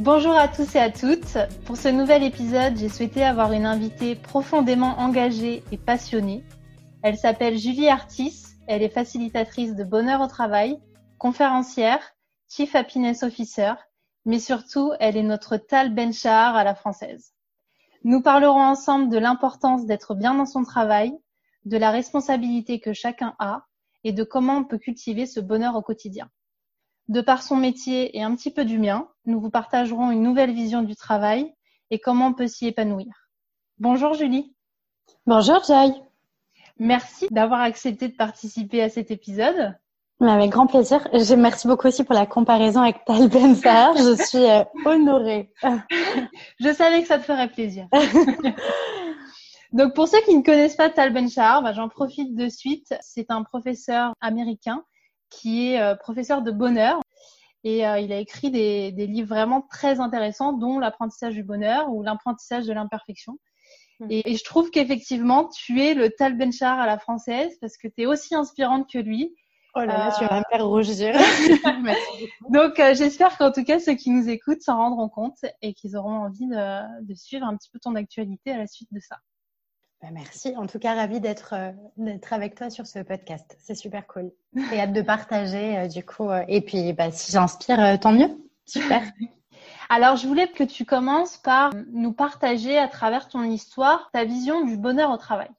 Bonjour à tous et à toutes. Pour ce nouvel épisode, j'ai souhaité avoir une invitée profondément engagée et passionnée. Elle s'appelle Julie Artis. Elle est facilitatrice de bonheur au travail, conférencière, Chief Happiness Officer, mais surtout, elle est notre Tal Benchar à la française. Nous parlerons ensemble de l'importance d'être bien dans son travail, de la responsabilité que chacun a et de comment on peut cultiver ce bonheur au quotidien. De par son métier et un petit peu du mien, nous vous partagerons une nouvelle vision du travail et comment on peut s'y épanouir. Bonjour Julie. Bonjour Joy. Merci d'avoir accepté de participer à cet épisode. Avec grand plaisir. Merci beaucoup aussi pour la comparaison avec Tal Ben Je suis euh, honorée. Je savais que ça te ferait plaisir. Donc pour ceux qui ne connaissent pas Tal Ben bah, j'en profite de suite. C'est un professeur américain qui est euh, professeur de bonheur. Et euh, il a écrit des, des, livres vraiment très intéressants, dont l'apprentissage du bonheur ou l'apprentissage de l'imperfection. Hmm. Et, et, je trouve qu'effectivement, tu es le Tal Benchar à la française parce que tu es aussi inspirante que lui. Oh là là, tu vas me. Donc, euh, j'espère qu'en tout cas, ceux qui nous écoutent s'en rendront compte et qu'ils auront envie de, de, suivre un petit peu ton actualité à la suite de ça. Bah, merci. En tout cas, ravie d'être euh, d'être avec toi sur ce podcast. C'est super cool. Et hâte de partager euh, du coup. Euh, et puis, bah, si j'inspire, tant mieux. Super. Alors, je voulais que tu commences par nous partager à travers ton histoire ta vision du bonheur au travail.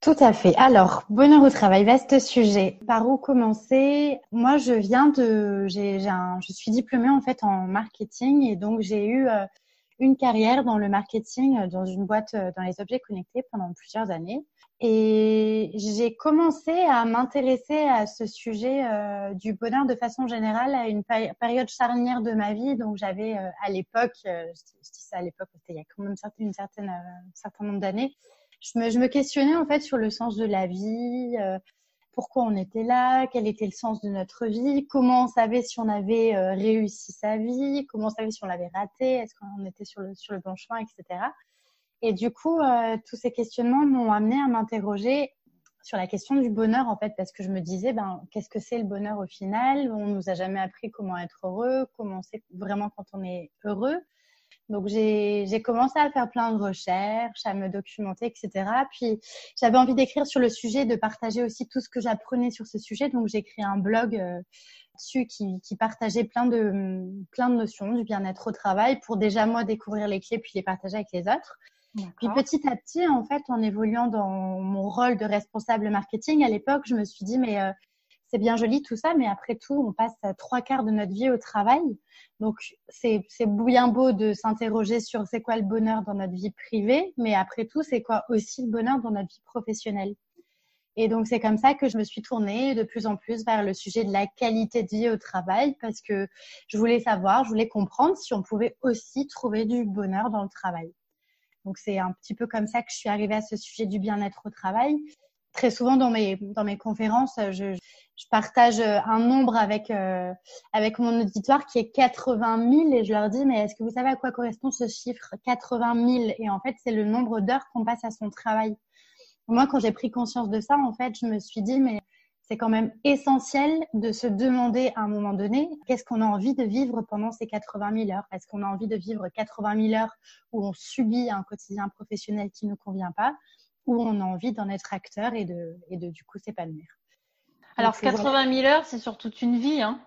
Tout à fait. Alors, bonheur au travail, vaste sujet. Par où commencer? Moi, je viens de, j'ai, un, je suis diplômée en fait en marketing et donc j'ai eu une carrière dans le marketing, euh, dans une boîte euh, dans les objets connectés pendant plusieurs années. Et j'ai commencé à m'intéresser à ce sujet euh, du bonheur de façon générale à une période charnière de ma vie. Donc j'avais à l'époque, je, dis ça à l'époque, c'était il y a quand même une certaine, un certain nombre d'années, je me, je me, questionnais en fait sur le sens de la vie, pourquoi on était là, quel était le sens de notre vie, comment on savait si on avait euh, réussi sa vie, comment on savait si on l'avait raté, est-ce qu'on était sur le, sur le bon chemin, etc. Et du coup, euh, tous ces questionnements m'ont amené à m'interroger sur la question du bonheur, en fait, parce que je me disais, ben, qu'est-ce que c'est le bonheur au final? On nous a jamais appris comment être heureux, comment c'est vraiment quand on est heureux. Donc j'ai commencé à faire plein de recherches, à me documenter, etc. Puis j'avais envie d'écrire sur le sujet, de partager aussi tout ce que j'apprenais sur ce sujet. Donc j'ai écrit un blog euh, dessus qui, qui, partageait plein de plein de notions du bien-être au travail pour déjà moi découvrir les clés puis les partager avec les autres. Puis petit à petit, en fait, en évoluant dans mon rôle de responsable marketing à l'époque, je me suis dit mais euh, c'est bien joli tout ça, mais après tout, on passe trois quarts de notre vie au travail. Donc, c'est bien beau de s'interroger sur c'est quoi le bonheur dans notre vie privée, mais après tout, c'est quoi aussi le bonheur dans notre vie professionnelle? Et donc, c'est comme ça que je me suis tournée de plus en plus vers le sujet de la qualité de vie au travail parce que je voulais savoir, je voulais comprendre si on pouvait aussi trouver du bonheur dans le travail. Donc, c'est un petit peu comme ça que je suis arrivée à ce sujet du bien-être au travail. Très souvent dans mes, dans mes conférences, je, je partage euh, un nombre avec euh, avec mon auditoire qui est 80 000 et je leur dis mais est-ce que vous savez à quoi correspond ce chiffre 80 000 et en fait c'est le nombre d'heures qu'on passe à son travail. Moi quand j'ai pris conscience de ça en fait je me suis dit mais c'est quand même essentiel de se demander à un moment donné qu'est-ce qu'on a envie de vivre pendant ces 80 000 heures? Est-ce qu'on a envie de vivre 80 000 heures où on subit un quotidien professionnel qui ne convient pas ou on a envie d'en être acteur et de, et de du coup s'épanouir? Alors, 80 000 heures, c'est sur toute une vie, hein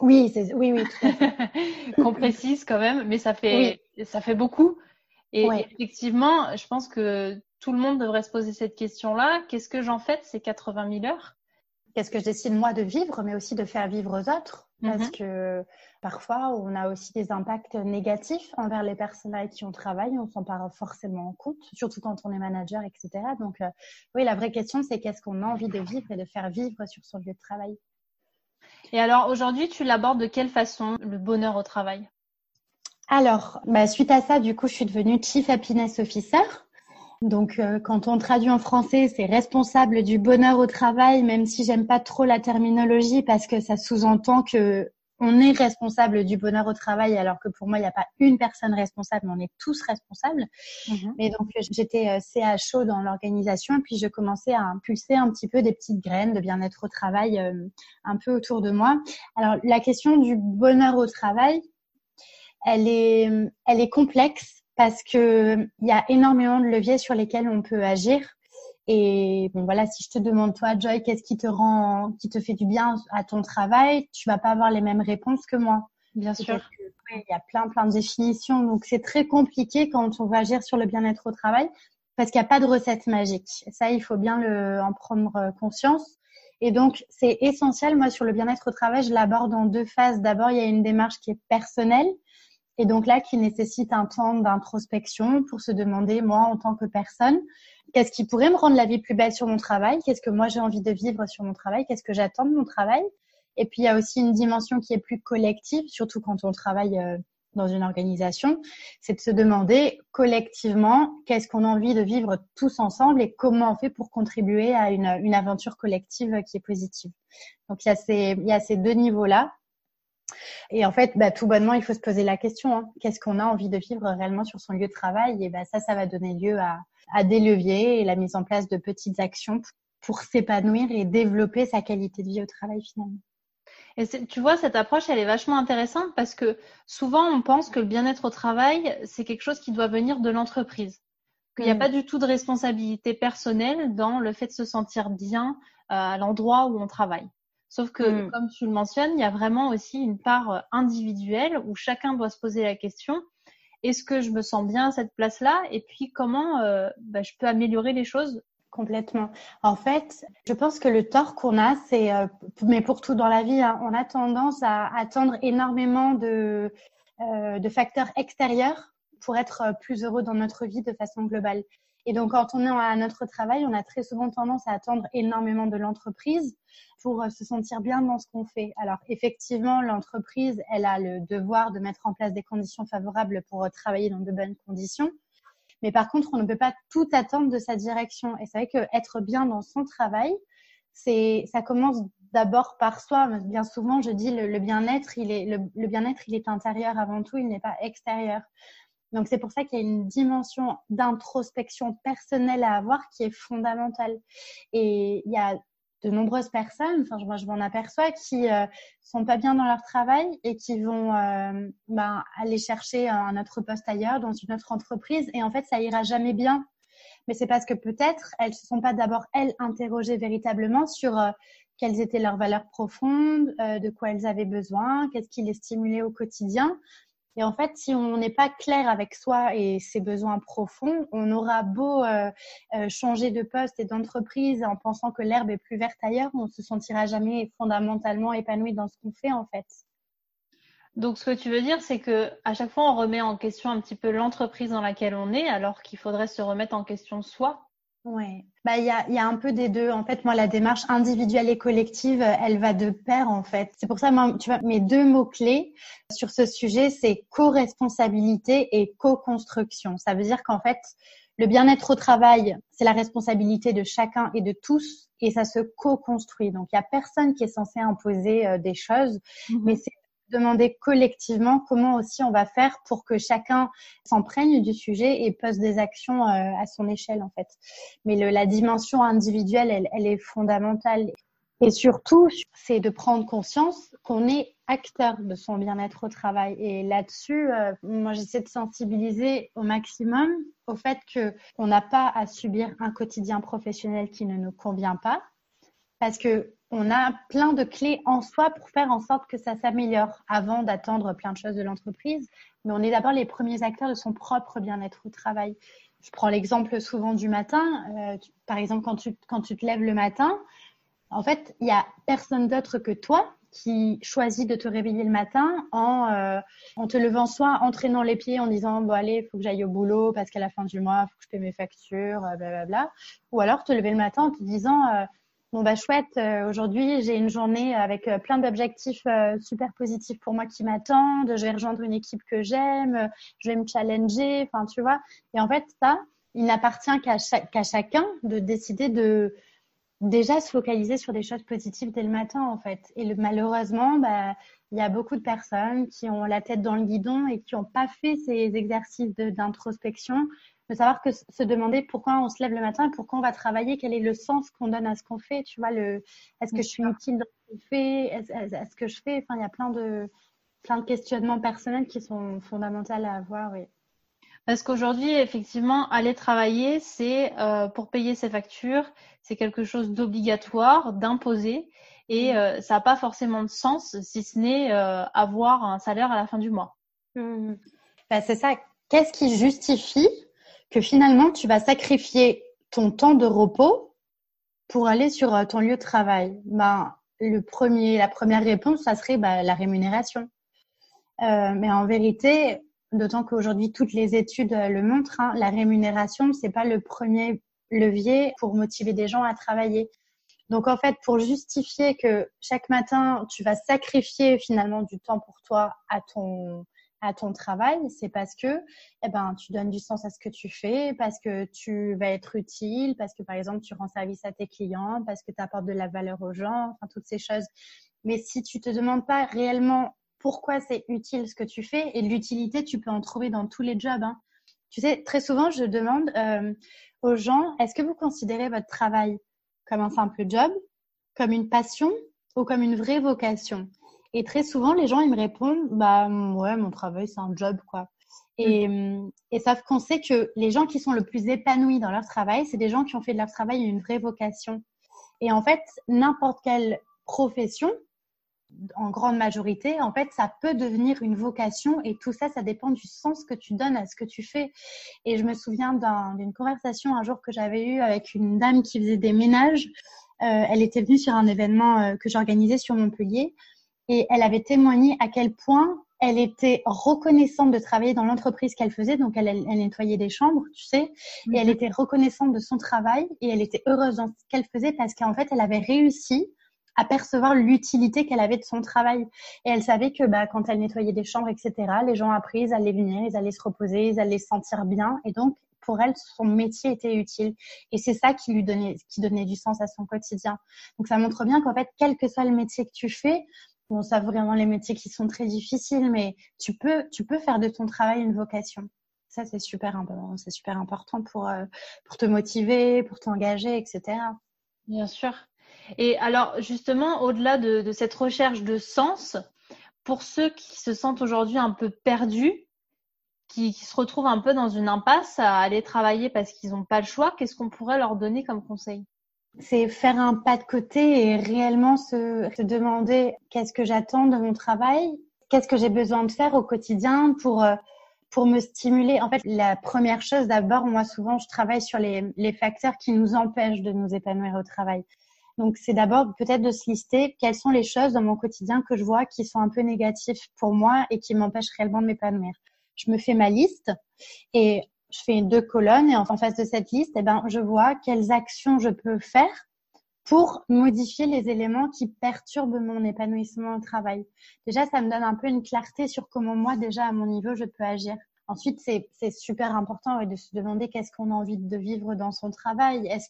Oui, oui, oui. Qu'on précise quand même, mais ça fait, ça fait beaucoup. Et effectivement, je pense que tout le monde devrait se poser cette question-là. Qu'est-ce que j'en fais de ces 80 000 heures? Qu'est-ce que je décide moi de vivre, mais aussi de faire vivre aux autres? Parce mm-hmm. que parfois, on a aussi des impacts négatifs envers les personnes avec qui on travaille. On s'en parle forcément compte, surtout quand on est manager, etc. Donc, euh, oui, la vraie question, c'est qu'est-ce qu'on a envie de vivre et de faire vivre sur son lieu de travail? Et alors, aujourd'hui, tu l'abordes de quelle façon, le bonheur au travail? Alors, bah, suite à ça, du coup, je suis devenue Chief Happiness Officer. Donc, euh, quand on traduit en français, c'est responsable du bonheur au travail, même si j'aime pas trop la terminologie parce que ça sous-entend que on est responsable du bonheur au travail, alors que pour moi, il n'y a pas une personne responsable, mais on est tous responsables. Mhm. Mais donc, j'étais euh, CHO dans l'organisation, et puis je commençais à impulser un petit peu des petites graines de bien-être au travail euh, un peu autour de moi. Alors, la question du bonheur au travail, elle est, elle est complexe parce que il y a énormément de leviers sur lesquels on peut agir. Et bon, voilà, si je te demande, toi, Joy, qu'est-ce qui te rend, qui te fait du bien à ton travail, tu vas pas avoir les mêmes réponses que moi. Bien sûr. il y a plein, plein de définitions. Donc, c'est très compliqué quand on va agir sur le bien-être au travail parce qu'il n'y a pas de recette magique. Ça, il faut bien le, en prendre conscience. Et donc, c'est essentiel. Moi, sur le bien-être au travail, je l'aborde en deux phases. D'abord, il y a une démarche qui est personnelle. Et donc là, qui nécessite un temps d'introspection pour se demander, moi, en tant que personne, Qu'est-ce qui pourrait me rendre la vie plus belle sur mon travail? Qu'est-ce que moi j'ai envie de vivre sur mon travail? Qu'est-ce que j'attends de mon travail? Et puis il y a aussi une dimension qui est plus collective, surtout quand on travaille euh, dans une organisation, c'est de se demander collectivement qu'est-ce qu'on a envie de vivre tous ensemble et comment on fait pour contribuer à une, une aventure collective qui est positive. Donc il y a ces, il y a ces deux niveaux-là. Et en fait, bah, tout bonnement, il faut se poser la question hein. qu'est-ce qu'on a envie de vivre réellement sur son lieu de travail? Et bah, ça, ça va donner lieu à, à des leviers et la mise en place de petites actions pour s'épanouir et développer sa qualité de vie au travail finalement. Et tu vois, cette approche, elle est vachement intéressante parce que souvent, on pense que le bien-être au travail, c'est quelque chose qui doit venir de l'entreprise. Qu'il n'y a mm. pas du tout de responsabilité personnelle dans le fait de se sentir bien euh, à l'endroit où on travaille. Sauf que, mm. comme tu le mentionnes, il y a vraiment aussi une part euh, individuelle où chacun doit se poser la question est-ce que je me sens bien à cette place-là? Et puis comment euh, bah, je peux améliorer les choses? Complètement. En fait, je pense que le tort qu'on a, c'est, euh, mais pour tout dans la vie, hein, on a tendance à attendre énormément de, euh, de facteurs extérieurs pour être plus heureux dans notre vie de façon globale. Et donc, quand on est à notre travail, on a très souvent tendance à attendre énormément de l'entreprise pour euh, se sentir bien dans ce qu'on fait. Alors, effectivement, l'entreprise, elle a le devoir de mettre en place des conditions favorables pour euh, travailler dans de bonnes conditions. Mais par contre, on ne peut pas tout attendre de sa direction. Et c'est vrai qu'être bien dans son travail, c'est, ça commence d'abord par soi. Bien souvent, je dis le, bien-être, il est, le bien-être, il est intérieur avant tout, il n'est pas extérieur. Donc c'est pour ça qu'il y a une dimension d'introspection personnelle à avoir qui est fondamentale. Et il y a de nombreuses personnes, enfin moi je m'en aperçois, qui euh, sont pas bien dans leur travail et qui vont euh, ben, aller chercher un autre poste ailleurs dans une autre entreprise et en fait ça ira jamais bien. Mais c'est parce que peut-être elles se sont pas d'abord elles interrogées véritablement sur euh, quelles étaient leurs valeurs profondes, euh, de quoi elles avaient besoin, qu'est-ce qui les stimulait au quotidien. Et en fait, si on n'est pas clair avec soi et ses besoins profonds, on aura beau euh, euh, changer de poste et d'entreprise en pensant que l'herbe est plus verte ailleurs, on se sentira jamais fondamentalement épanoui dans ce qu'on fait en fait. Donc, ce que tu veux dire, c'est que à chaque fois, on remet en question un petit peu l'entreprise dans laquelle on est, alors qu'il faudrait se remettre en question soi Ouais, bah il y a, y a un peu des deux. En fait, moi, la démarche individuelle et collective, elle va de pair en fait. C'est pour ça, moi, tu vois, mes deux mots clés sur ce sujet, c'est co-responsabilité et co-construction. Ça veut dire qu'en fait, le bien-être au travail, c'est la responsabilité de chacun et de tous, et ça se co-construit. Donc, il y a personne qui est censé imposer euh, des choses, mm-hmm. mais c'est demander collectivement comment aussi on va faire pour que chacun s'emprègne du sujet et pose des actions euh, à son échelle en fait. Mais la dimension individuelle, elle, elle est fondamentale. Et surtout, c'est de prendre conscience qu'on est acteur de son bien-être au travail. Et là-dessus, euh, moi, j'essaie de sensibiliser au maximum au fait que on n'a pas à subir un quotidien professionnel qui ne nous convient pas, parce que on a plein de clés en soi pour faire en sorte que ça s'améliore avant d'attendre plein de choses de l'entreprise. Mais on est d'abord les premiers acteurs de son propre bien-être au travail. Je prends l'exemple souvent du matin. Euh, par exemple, quand tu, quand tu te lèves le matin, en fait, il y a personne d'autre que toi qui choisit de te réveiller le matin en, euh, en te levant soit en traînant les pieds en disant bon allez il faut que j'aille au boulot parce qu'à la fin du mois il faut que je paie mes factures blablabla bla, bla. ou alors te lever le matin en te disant euh, Bon bah chouette, euh, aujourd'hui j'ai une journée avec euh, plein d'objectifs euh, super positifs pour moi qui m'attendent, je vais rejoindre une équipe que j'aime, je vais me challenger, enfin tu vois. Et en fait ça, il n'appartient qu'à chacun de décider de déjà se focaliser sur des choses positives dès le matin, en fait. Et malheureusement, bah, il y a beaucoup de personnes qui ont la tête dans le guidon et qui n'ont pas fait ces exercices d'introspection, de, savoir que se demander pourquoi on se lève le matin, pourquoi on va travailler, quel est le sens qu'on donne à ce qu'on fait. Tu vois, le, est-ce que je suis utile dans ce que je fais, est-ce que je fais. Enfin, il y a plein de, plein de questionnements personnels qui sont fondamentaux à avoir. Oui. Parce qu'aujourd'hui, effectivement, aller travailler, c'est euh, pour payer ses factures, c'est quelque chose d'obligatoire, d'imposé, et mmh. euh, ça n'a pas forcément de sens si ce n'est euh, avoir un salaire à la fin du mois. Mmh. Bah, c'est ça. Qu'est-ce qui justifie que finalement tu vas sacrifier ton temps de repos pour aller sur ton lieu de travail ben, le premier, La première réponse, ça serait bah, la rémunération. mais en vérité, D'autant qu'aujourd'hui, toutes les études euh, le montrent, hein, la rémunération, c'est pas le premier levier pour motiver des gens à travailler. Donc en fait, pour justifier que chaque matin, tu vas sacrifier finalement du temps pour toi à ton à ton travail, c'est parce que eh ben tu donnes du sens à ce que tu fais, parce que tu vas être utile, parce que par exemple tu rends service à tes clients, parce que tu apportes de la valeur aux gens, enfin toutes ces choses. Mais si tu te demandes pas réellement pourquoi c'est utile ce que tu fais. Et l'utilité, tu peux en trouver dans tous les jobs. Hein. Tu sais, très souvent, je demande euh, aux gens, est-ce que vous considérez votre travail comme un simple job, comme une passion ou comme une vraie vocation? Et très souvent, les gens, ils me répondent, bah ouais, mon travail, c'est un job, quoi. Et, mmh. et sauf qu'on sait que les gens qui sont le plus épanouis dans leur travail, c'est des gens qui ont fait de leur travail une vraie vocation. Et en fait, n'importe quelle profession, en grande majorité, en fait, ça peut devenir une vocation et tout ça, ça dépend du sens que tu donnes à ce que tu fais. Et je me souviens d'une conversation un jour que j'avais eue avec une dame qui faisait des ménages. Euh, elle était venue sur un événement euh, que j'organisais sur Montpellier et elle avait témoigné à quel point elle était reconnaissante de travailler dans l'entreprise qu'elle faisait, donc elle, elle, nettoyait des chambres, tu sais, et elle mhm. était reconnaissante de son travail et elle était heureuse dans ce qu'elle faisait parce qu'en fait, elle avait réussi apercevoir l'utilité qu'elle avait de son travail. Et elle savait que bah, quand elle nettoyait des chambres, etc., les gens après, ils allaient venir, ils allaient se reposer, ils allaient se sentir bien. Et donc, pour elle, son métier était utile. Et c'est ça qui lui donnait, qui donnait du sens à son quotidien. Donc, ça montre bien qu'en fait, quel que soit le métier que tu fais, bon, ça vraiment les métiers qui sont très difficiles, mais tu peux, tu peux faire de ton travail une vocation. Ça, c'est super important. Super important pour, euh, pour te motiver, pour t'engager, etc. Bien sûr. Et alors, justement, au-delà de, cette recherche de sens, pour ceux qui se sentent aujourd'hui un peu perdus, qui, se retrouvent un peu dans une impasse à aller travailler parce qu'ils n'ont pas le choix, qu'est-ce qu'on pourrait leur donner comme conseil? C'est faire un pas de côté et réellement se, demander qu'est-ce que j'attends de mon travail, qu'est-ce que j'ai besoin de faire au quotidien pour euh, pour me stimuler. En fait, la première chose d'abord, moi souvent, je travaille sur les, les facteurs qui nous empêchent de nous épanouir au travail. Donc, c'est d'abord peut-être de se lister quelles sont les choses dans mon quotidien que je vois qui sont un peu négatives pour moi et qui m'empêchent réellement de m'épanouir. Je me fais ma liste et je fais deux colonnes et en face de cette liste, eh ben, je vois quelles actions je peux faire pour modifier les éléments qui perturbent mon épanouissement au travail. Déjà, ça me donne un peu une clarté sur comment moi, déjà à mon niveau, je peux agir. Ensuite, c'est super important de se demander qu'est-ce qu'on a envie de vivre dans son travail. Est-ce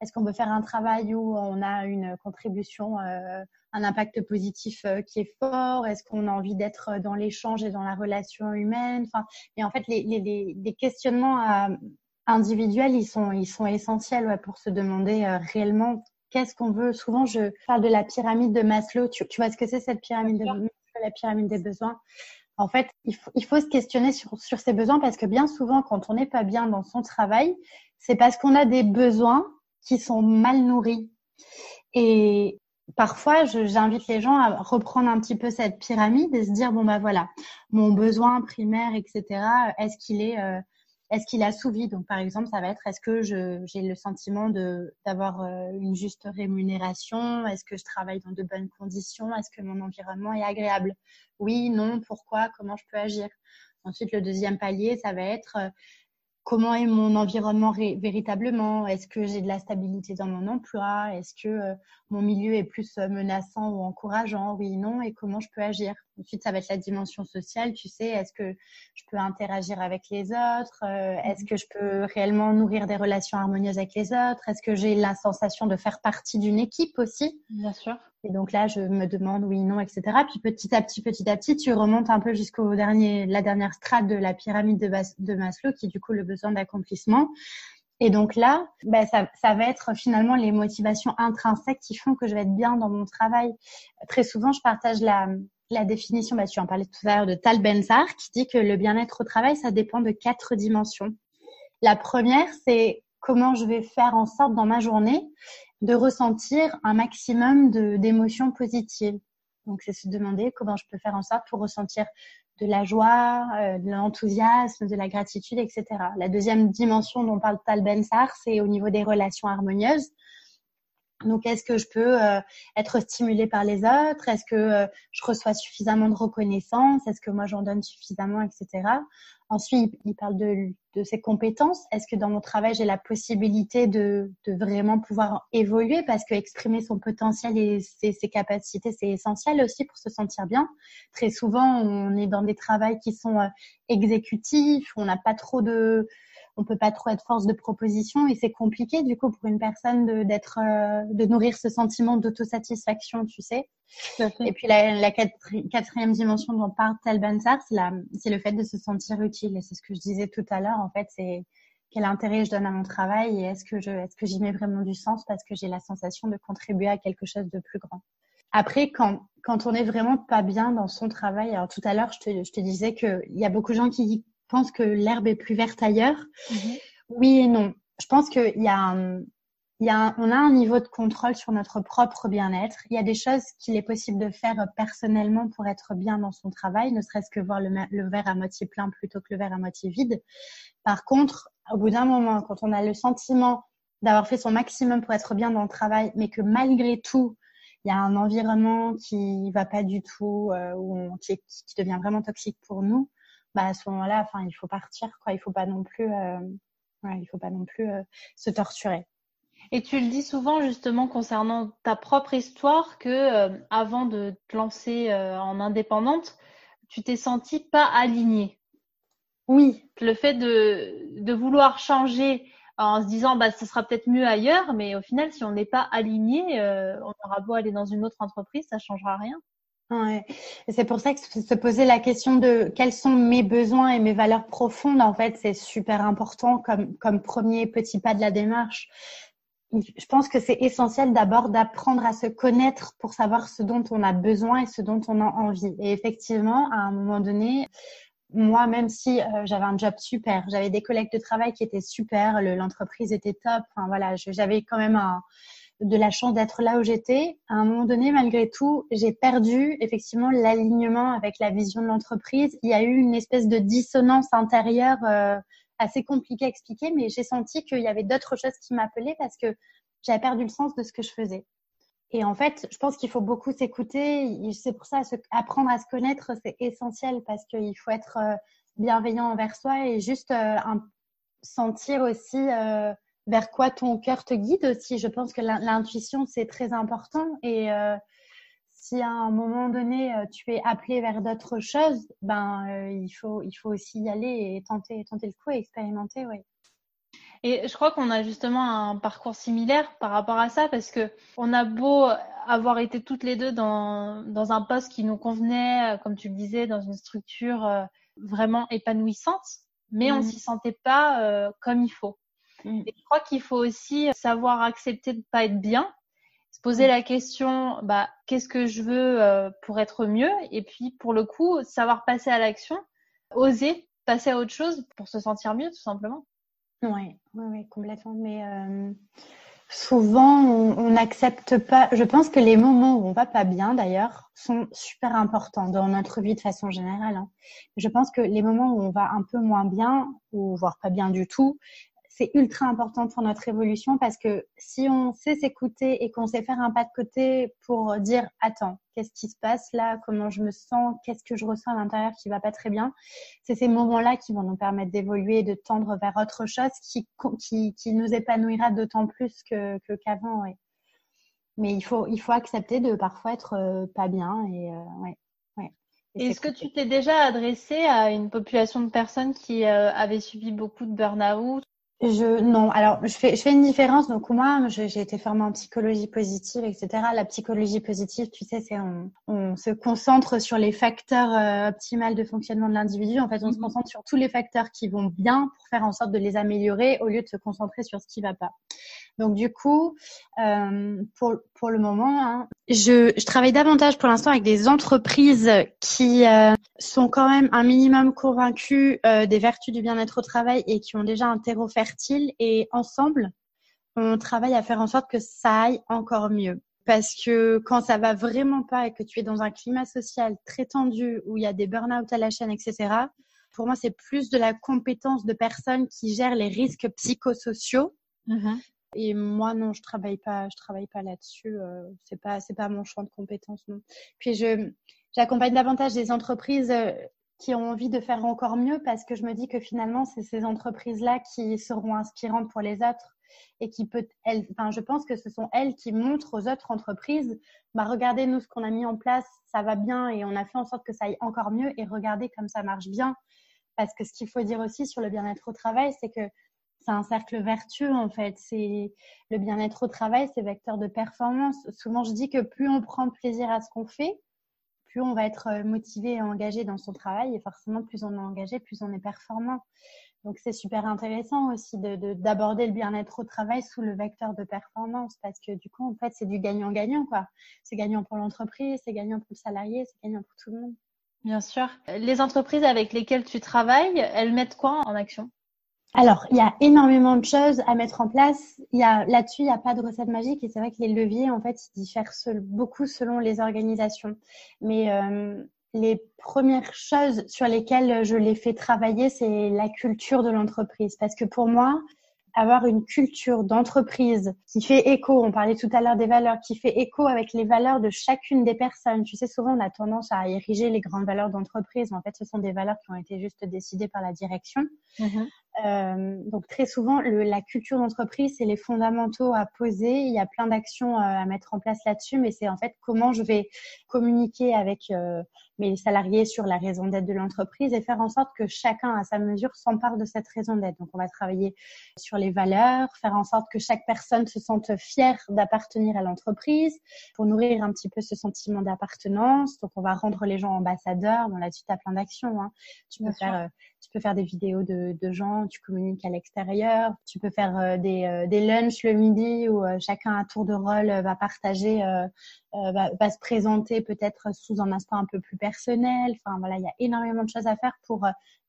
est-ce qu'on veut faire un travail où on a une contribution, euh, un impact positif euh, qui est fort? Est-ce qu'on a envie d'être dans l'échange et dans la relation humaine? Enfin, et en fait, les, les, les questionnements euh, individuels, ils sont ils sont essentiels ouais, pour se demander réellement qu'est-ce qu'on veut. Souvent, je parle de la pyramide de Maslow. Tu, tu vois ce que c'est cette pyramide de la pyramide des besoins? En fait, il faut, il faut se questionner sur, sur, ses besoins parce que bien souvent, quand on n'est pas bien dans son travail, c'est parce qu'on a des besoins qui sont mal nourris. Et parfois, j'invite les gens à reprendre un petit peu cette pyramide et se dire, bon, bah voilà, mon besoin primaire, etc., est-ce qu'il est, euh, est-ce qu'il est assouvi Donc, par exemple, ça va être est-ce que j'ai le sentiment de d'avoir euh, une juste rémunération? Est-ce que je travaille dans de bonnes conditions? Est-ce que mon environnement est agréable? Oui, non, pourquoi? Comment je peux agir? Ensuite, le deuxième palier, ça va être euh, comment est mon environnement véritablement? Est-ce que j'ai de la stabilité dans mon emploi? Est-ce que euh, mon milieu est plus menaçant ou encourageant Oui, non, et comment je peux agir? Ensuite, ça va être la dimension sociale. Tu sais, est-ce que je peux interagir avec les autres? Euh, Est-ce que je peux réellement nourrir des relations harmonieuses avec les autres? Est-ce que j'ai la sensation de faire partie d'une équipe aussi? Bien sûr. Et donc là, je me demande oui, non, etc. Puis petit à petit, petit à petit, tu remontes un peu jusqu'au dernier, la dernière strate de la pyramide de, de Maslow, qui est du coup le besoin d'accomplissement. Et donc là, ben ça, ça, va être finalement les motivations intrinsèques qui font que je vais être bien dans mon travail. Très souvent, je partage la, la définition, bah, tu en parlais tout à l'heure, de Tal Benzar, qui dit que le bien-être au travail, ça dépend de quatre dimensions. La première, c'est comment je vais faire en sorte dans ma journée de ressentir un maximum d'émotions positives. Donc, c'est se demander comment je peux faire en sorte pour ressentir de la joie, euh, de l'enthousiasme, de la gratitude, etc. La deuxième dimension dont parle Tal Ben-Sar, c'est au niveau des relations harmonieuses. Donc, est-ce que je peux euh, être stimulée par les autres? Est-ce que euh, je reçois suffisamment de reconnaissance? Est-ce que moi j'en donne suffisamment, etc. Ensuite, il parle de, de ses compétences. Est-ce que dans mon travail, j'ai la possibilité de, de, vraiment pouvoir évoluer? Parce que exprimer son potentiel et ses, capacités, c'est essentiel aussi pour se sentir bien. Très souvent, on est dans des travails qui sont euh, exécutifs, on n'a pas trop de on peut pas trop être force de proposition et c'est compliqué du coup pour une personne de d'être euh, de nourrir ce sentiment d'autosatisfaction, tu sais. Et puis la, quatrième dimension dont parle Tal c'est le fait de se sentir utile et c'est ce que je disais tout à l'heure en fait, c'est quel intérêt je donne à mon travail et est-ce que je est-ce que j'y mets vraiment du sens parce que j'ai la sensation de contribuer à quelque chose de plus grand. Après, quand, quand on est vraiment pas bien dans son travail, alors tout à l'heure, je te, je te disais qu'il y a beaucoup de gens qui pense que l'herbe est plus verte ailleurs. Mhm. Oui et non. Je pense qu'il y a, il y a on a un niveau de contrôle sur notre propre bien-être. Il y a des choses qu'il est possible de faire personnellement pour être bien dans son travail, ne serait-ce que voir le, le, verre à moitié plein plutôt que le verre à moitié vide. Par contre, au bout d'un moment, quand on a le sentiment d'avoir fait son maximum pour être bien dans le travail, mais que malgré tout, il y a un environnement qui va pas du tout, euh, ou qui, qui, devient vraiment toxique pour nous, bah à ce moment-là, enfin, il faut partir, quoi. Il faut pas non plus, euh, il faut pas non plus euh, se torturer. Et tu le dis souvent justement concernant ta propre histoire que euh, avant de te lancer en indépendante, tu t'es sentie pas alignée. Oui. Le fait de, de vouloir changer en se disant bah ce sera peut-être mieux ailleurs, mais au final si on n'est pas aligné, on aura beau aller dans une autre entreprise, ça changera rien. Ouais. C'est pour ça que se poser la question de quels sont mes besoins et mes valeurs profondes, en fait, c'est super important comme, comme premier petit pas de la démarche. Je pense que c'est essentiel d'abord d'apprendre à se connaître pour savoir ce dont on a besoin et ce dont on a envie. Et effectivement, à un moment donné, moi, même si euh, j'avais un job super, j'avais des collègues de travail qui étaient super, l'entreprise était top, enfin voilà, j'avais quand même un, de la chance d'être là où j'étais. À un moment donné, malgré tout, j'ai perdu effectivement l'alignement avec la vision de l'entreprise. Il y a eu une espèce de dissonance intérieure euh, assez compliquée à expliquer, mais j'ai senti qu'il y avait d'autres choses qui m'appelaient parce que j'avais perdu le sens de ce que je faisais. Et en fait, je pense qu'il faut beaucoup s'écouter. C'est pour ça, apprendre à se connaître, c'est essentiel parce qu'il faut être euh, bienveillant envers soi et juste euh, sentir aussi vers quoi ton cœur te guide aussi. Je pense que l'intuition, c'est très important. Et euh, si à un moment donné, euh, tu es appelé vers d'autres choses, ben, euh, il, faut, il faut aussi y aller et tenter, tenter le coup et expérimenter, oui. Et je crois qu'on a justement un parcours similaire par rapport à ça parce que on a beau avoir été toutes les deux dans, dans un poste qui nous convenait, comme tu le disais, dans une structure vraiment épanouissante, mais on on mmh. s'y sentait pas comme il faut. Mm. je crois qu'il faut aussi savoir accepter de pas être bien, se poser mm. la question, bah, qu'est-ce que je veux euh, pour être mieux, et puis pour le coup, savoir passer à l'action, oser passer à autre chose pour se sentir mieux, tout simplement. Oui, oui, oui, complètement. Mais euh, souvent, on n'accepte pas. Je pense que les moments où on va pas bien, d'ailleurs, sont super importants dans notre vie de façon générale. Hein. Je pense que les moments où on va un peu moins bien, ou voire pas bien du tout, c'est ultra important pour notre évolution parce que si on sait s'écouter et qu'on sait faire un pas de côté pour dire attends, qu'est-ce qui se passe là, comment je me sens, qu'est-ce que je ressens à l'intérieur qui va pas très bien, c'est ces moments-là qui vont nous permettre d'évoluer et de tendre vers autre chose qui, qui, qui nous épanouira d'autant plus que, qu'avant. Ouais. Mais il faut, il faut accepter de parfois être euh, pas bien et euh, ouais, ouais. Est-ce que tu t'es déjà adressé à une population de personnes qui euh, avaient subi beaucoup de burn-out je non, alors je fais je fais une différence. Donc moi, j'ai été formée en psychologie positive, etc. La psychologie positive, tu sais, c'est on, se concentre sur les facteurs euh, optimaux de fonctionnement de l'individu. En fait, on se mhm. concentre sur tous les facteurs qui vont bien pour faire en sorte de les améliorer au lieu de se concentrer sur ce qui va pas. Donc du coup, euh, pour, le moment, hein, je, travaille davantage pour l'instant avec des entreprises qui euh, sont quand même un minimum convaincus euh, des vertus du bien-être au travail et qui ont déjà un terreau fertile. Et ensemble, on travaille à faire en sorte que ça aille encore mieux. Parce que quand ça va vraiment pas et que tu es dans un climat social très tendu où il y a des burn-out à la chaîne, etc., pour moi, c'est plus de la compétence de personnes qui gèrent les risques psychosociaux mm-hmm. Et moi, non, je travaille pas, je travaille pas là-dessus. Euh, c'est pas, c'est pas mon champ de compétences. Puis je, j'accompagne davantage des entreprises euh, qui ont envie de faire encore mieux parce que je me dis que finalement, c'est ces entreprises-là qui seront inspirantes pour les autres et qui peut, elles, enfin, je pense que ce sont elles qui montrent aux autres entreprises, bah, regardez nous ce qu'on a mis en place, ça va bien et on a fait en sorte que ça aille encore mieux et regardez comme ça marche bien. Parce que ce qu'il faut dire aussi sur le bien-être au travail, c'est que c'est un cercle vertueux en fait. C'est le bien-être au travail, c'est vecteur de performance. Souvent, je dis que plus on prend plaisir à ce qu'on fait, plus on va être euh, motivé et engagé dans son travail, et forcément, plus on est engagé, plus on est performant. Donc, c'est super intéressant aussi d'aborder le bien-être au travail sous le vecteur de performance, parce que du coup, en fait, c'est du gagnant-gagnant, quoi. C'est gagnant pour l'entreprise, c'est gagnant pour le salarié, c'est gagnant pour tout le monde. Bien sûr. Les entreprises avec lesquelles tu travailles, elles mettent quoi en action? Alors, il y a énormément de choses à mettre en place. Il y a là-dessus, il n'y a pas de recette magique et c'est vrai que les leviers, en fait, ils diffèrent beaucoup selon les organisations. Mais euh, les premières choses sur lesquelles je les fais travailler, c'est la culture de l'entreprise. Parce que pour moi, avoir une culture d'entreprise qui fait écho, on parlait tout à l'heure des valeurs, qui fait écho avec les valeurs de chacune des personnes. Tu sais, souvent on a tendance à ériger les grandes valeurs d'entreprise, en fait ce sont des valeurs qui ont été juste décidées par la direction. Mm-hmm. Euh, donc très souvent, le, la culture d'entreprise, c'est les fondamentaux à poser. Il y a plein d'actions euh, à mettre en place là-dessus, mais c'est en fait comment je vais communiquer avec euh, mes salariés sur la raison d'être de l'entreprise et faire en sorte que chacun à sa mesure s'empare de cette raison d'être. Donc on va travailler sur les valeurs, faire en sorte que chaque personne se sente fière d'appartenir à l'entreprise pour nourrir un petit peu ce sentiment d'appartenance. Donc on va rendre les gens ambassadeurs. Bon là-dessus, tu as plein d'actions. Hein. Tu peux faire tu peux faire des vidéos de, de gens, tu communiques à l'extérieur, tu peux faire euh, des, euh, des lunchs le midi où euh, chacun à tour de rôle va partager, va, va, se présenter peut-être sous un aspect un peu plus personnel. Enfin voilà, il y a énormément de choses à faire pour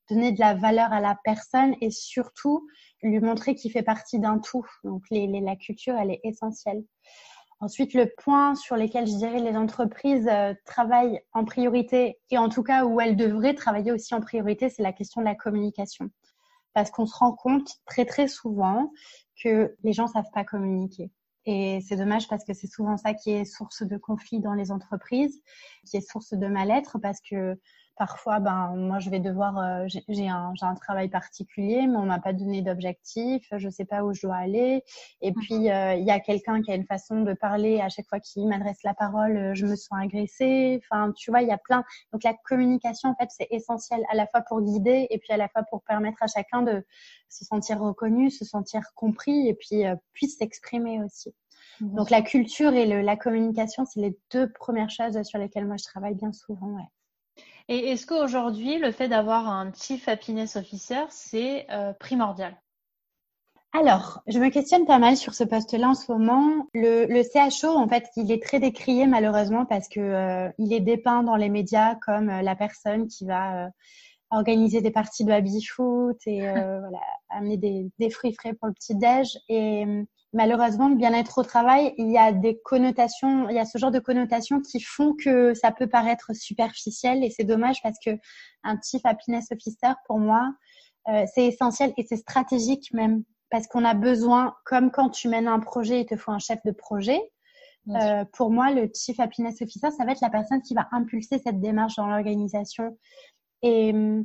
donner de la valeur à la personne et surtout lui montrer qu'il fait partie d'un tout. Donc les, les, la culture, elle est essentielle. Ensuite, le point sur lequel je dirais les entreprises euh, travaillent en priorité, et en tout cas où elles devraient travailler aussi en priorité, c'est la question de la communication. Parce qu'on se rend compte très très souvent que les gens savent pas communiquer. Et c'est dommage parce que c'est souvent ça qui est source de conflit dans les entreprises, qui est source de mal-être parce que Parfois, ben, moi, je vais devoir, euh, j'ai un, un, travail particulier, mais on m'a pas donné d'objectif, je sais pas où je dois aller. Et puis, euh, il y a quelqu'un qui a une façon de parler à chaque fois qu'il m'adresse la parole, euh, je me sens agressée. Enfin, tu vois, il y a plein. Donc, la communication, en fait, c'est essentiel à la fois pour guider et puis à la fois pour permettre à chacun de se sentir reconnu, se sentir compris et puis puisse s'exprimer aussi. Donc, la culture et le, la communication, c'est les deux premières choses sur lesquelles moi je travaille bien souvent. Ouais. Et est-ce qu'aujourd'hui, le fait d'avoir un Chief Happiness Officer, c'est euh, primordial? Alors, je me questionne pas mal sur ce poste-là en ce moment. Le, le, CHO, en fait, il est très décrié malheureusement parce que euh, il est dépeint dans les médias comme euh, la personne qui va organiser des parties de baby-foot et voilà, amener des, des, fruits frais pour le petit déj. Et malheureusement, le bien-être au travail, il y a des connotations, il y a ce genre de connotations qui font que ça peut paraître superficiel et c'est dommage parce que un Chief Happiness Officer, pour moi, euh, c'est essentiel et c'est stratégique même parce qu'on a besoin, comme quand tu mènes un projet, il te faut un chef de projet. Euh, pour moi, le Chief Happiness Officer, ça va être la personne qui va impulser cette démarche dans l'organisation. Et hum,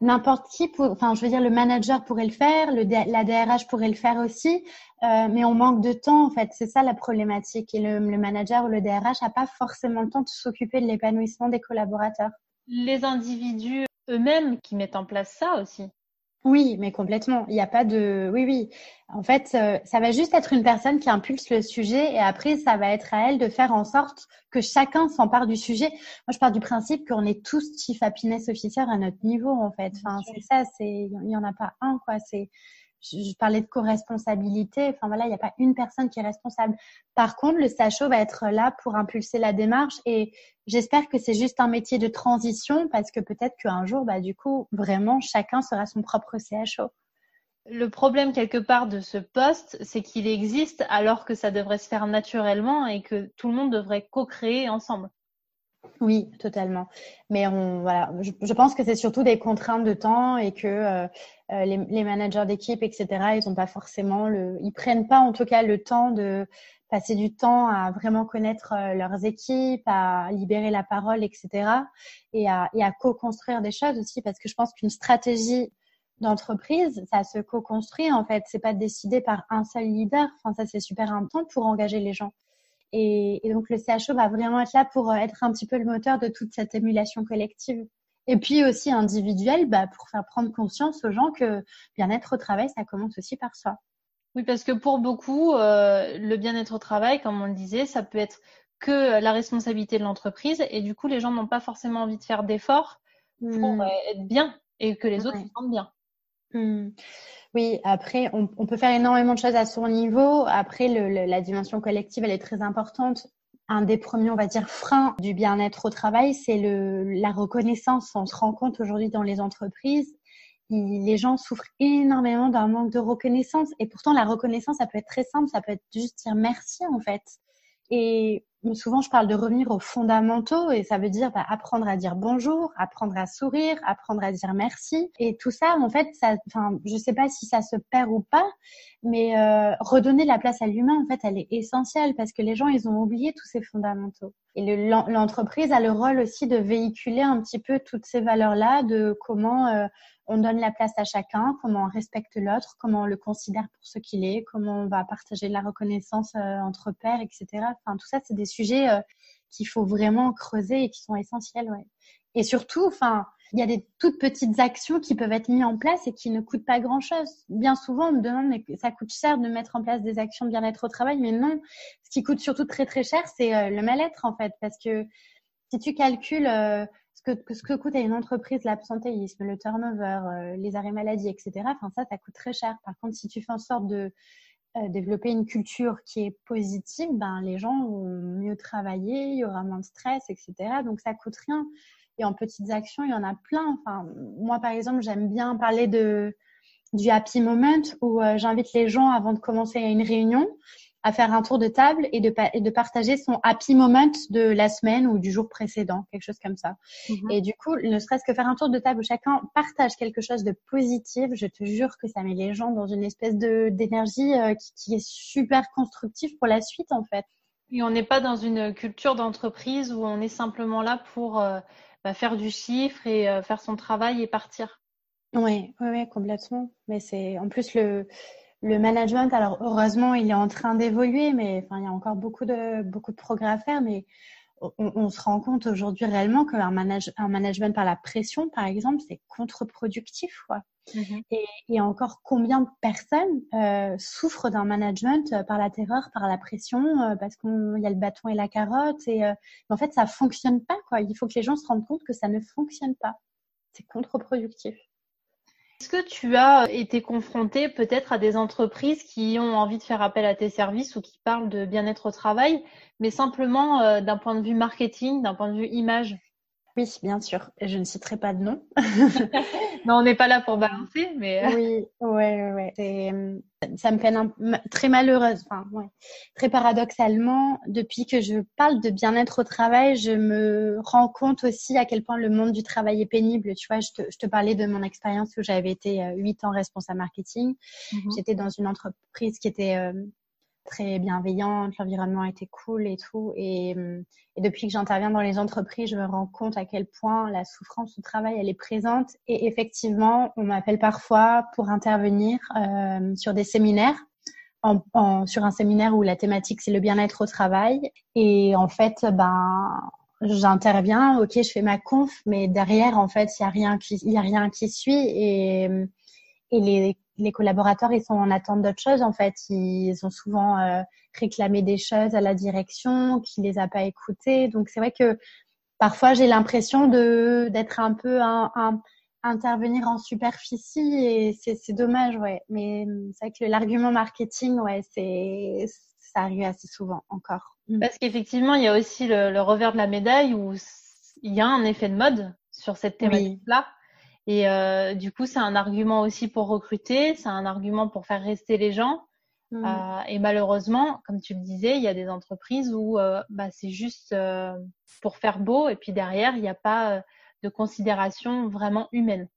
n'importe qui, enfin, je veux dire, le manager pourrait le faire, le, la DRH pourrait le faire aussi, euh, mais on manque de temps, en fait. C'est ça la problématique. Et le, le manager ou le DRH n'a pas forcément le temps de s'occuper de l'épanouissement des collaborateurs. les individus eux-mêmes qui mettent en place ça aussi. Oui, mais complètement. Il n'y a pas de. Oui, oui. En fait, euh, ça va juste être une personne qui impulse le sujet et après, ça va être à elle de faire en sorte que chacun s'empare du sujet. Moi, je pars du principe qu'on est tous chief happiness officer à notre niveau, en fait. Enfin, c'est ça. C'est il n'y en a pas un, quoi. C'est je, parlais de co-responsabilité. Enfin voilà, il n'y a pas une personne qui est responsable. Par contre, le CHO va être là pour impulser la démarche et j'espère que c'est juste un métier de transition parce que peut-être qu'un jour, bah, du coup, vraiment, chacun sera son propre CHO. Le problème quelque part de ce poste, c'est qu'il existe alors que ça devrait se faire naturellement et que tout le monde devrait co-créer ensemble. Oui, totalement. Mais on, voilà, je, pense que c'est surtout des contraintes de temps et que euh, euh, les, managers d'équipe, etc., ils n'ont pas forcément le, ils prennent pas en tout cas le temps de passer du temps à vraiment connaître euh, leurs équipes, à libérer la parole, etc., et à, et à co-construire des choses aussi, parce que je pense qu'une stratégie d'entreprise, ça se co-construit en fait. C'est pas décidé par un seul leader. Enfin, ça c'est super important pour engager les gens. Et, donc le CHO va vraiment être là pour euh, être un petit peu le moteur de toute cette émulation collective. Et puis aussi individuel, bah, pour faire prendre conscience aux gens que bien-être au travail, ça commence aussi par soi. Oui, parce que pour beaucoup, euh, le bien-être au travail, comme on le disait, ça peut être que la responsabilité de l'entreprise et du coup, les gens n'ont pas forcément envie de faire d'efforts pour hmm. euh, être bien et que les autres se sentent bien. Hmm. Oui, après, on, peut faire énormément de choses à son niveau. Après, la dimension collective, elle est très importante. Un des premiers, on va dire, freins du bien-être au travail, c'est la reconnaissance. On se rend compte aujourd'hui dans les entreprises, les gens souffrent énormément d'un manque de reconnaissance. Et pourtant, la reconnaissance, ça peut être très simple. Ça peut être juste dire merci, en fait. Souvent, je parle de revenir aux fondamentaux et ça veut dire bah, apprendre à dire bonjour, apprendre à sourire, apprendre à dire merci. Et tout ça, en fait, ça, enfin, je sais pas si ça se perd ou pas, mais euh, redonner la place à l'humain, en fait, elle est essentielle parce que les gens, ils ont oublié tous ces fondamentaux. Et l'entreprise a le rôle aussi de véhiculer un petit peu toutes ces valeurs-là, de comment euh, on donne la place à chacun, comment on respecte l'autre, comment on le considère pour ce qu'il est, comment on va partager de la reconnaissance euh, entre pairs, etc. Enfin, tout ça, c'est des sujets euh, qu'il faut vraiment creuser et qui sont essentiels. Ouais. Et surtout, enfin, il y a des toutes petites actions qui peuvent être mises en place et qui ne coûtent pas grand-chose. Bien souvent, on me demande, mais ça coûte cher de mettre en place des actions de bien-être au travail, mais non. Ce qui coûte surtout très très cher, c'est euh, le mal-être en fait, parce que si tu calcules ce que, ce que coûte à une entreprise l'absentéisme, le turnover, euh, les arrêts maladie, etc. Ça, ça coûte très cher. Par contre, si tu fais en sorte de euh, développer une culture qui est positive, ben, les gens vont mieux travailler, il y aura moins de stress, etc. Donc, ça coûte rien. Et en petites actions, il y en a plein. Enfin, moi, par exemple, j'aime bien parler de, du happy moment où euh, j'invite les gens avant de commencer une réunion à faire un tour de table et de, de partager son happy moment de la semaine ou du jour précédent, quelque chose comme ça. Mhm. Et du coup, ne serait-ce que faire un tour de table où chacun partage quelque chose de positif, je te jure que ça met les gens dans une espèce de d'énergie euh, qui, est super constructive pour la suite en fait. Et on n'est pas dans une culture d'entreprise où on est simplement là pour euh, faire du chiffre et euh, faire son travail et partir. Oui, oui, oui, complètement. Mais c'est en plus le le management, alors heureusement, il est en train d'évoluer, mais il y a encore beaucoup de, beaucoup de progrès à faire. Mais on, se rend compte aujourd'hui réellement qu'un manage, un management par la pression, par exemple, c'est contre-productif. Mm-hmm. Et, et, encore combien de personnes euh, souffrent d'un management euh, par la terreur, par la pression, euh, parce qu'il y a le bâton et la carotte. Et en fait, ça fonctionne pas. Quoi. Il faut que les gens se rendent compte que ça ne fonctionne pas. C'est contre-productif. Est-ce que tu as été confronté peut-être à des entreprises qui ont envie de faire appel à tes services ou qui parlent de bien-être au travail, mais simplement d'un point de vue marketing, d'un point de vue image? Oui, bien sûr. Je ne citerai pas de nom. non, on n'est pas là pour balancer, mais. Euh. oui, ouais, ouais. Euh, ça me peine très malheureuse, enfin, ouais. très paradoxalement, depuis que je parle de bien-être au travail, je me rends compte aussi à quel point le monde du travail est pénible. Tu vois, je te, je te parlais de mon expérience où j'avais été euh, huit ans responsable marketing. Mm-hmm. J'étais dans une entreprise qui était très bienveillante, l'environnement était cool et tout. Et, et depuis que j'interviens dans les entreprises, je me rends compte à quel point la souffrance au travail, elle est présente. Et effectivement, on m'appelle parfois pour intervenir euh, sur des séminaires. Sur un séminaire où la thématique c'est le bien-être au travail et en fait ben j'interviens, ok, je fais ma conf, mais derrière, en fait, il y a rien qui, a rien qui suit et, et les, les collaborateurs, ils sont en attente d'autres choses. En fait, ils ont souvent euh, réclamé des choses à la direction qui les a pas écoutées. Donc, c'est vrai que parfois, j'ai l'impression de d'être un peu un, un intervenir en superficie et c'est dommage, ouais. Mais c'est vrai que l'argument marketing, ouais, c'est ça arrive assez souvent encore. Mm. Parce qu'effectivement, il y a aussi le, revers de la médaille où il y a un effet de mode sur cette thématique-là. Et euh, du coup, c'est un argument aussi pour recruter, c'est un argument pour faire rester les gens. Mm. Euh, et malheureusement, comme tu le disais, il y a des entreprises où euh, bah, c'est juste pour faire beau et puis derrière, il n'y a pas de considération vraiment humaine.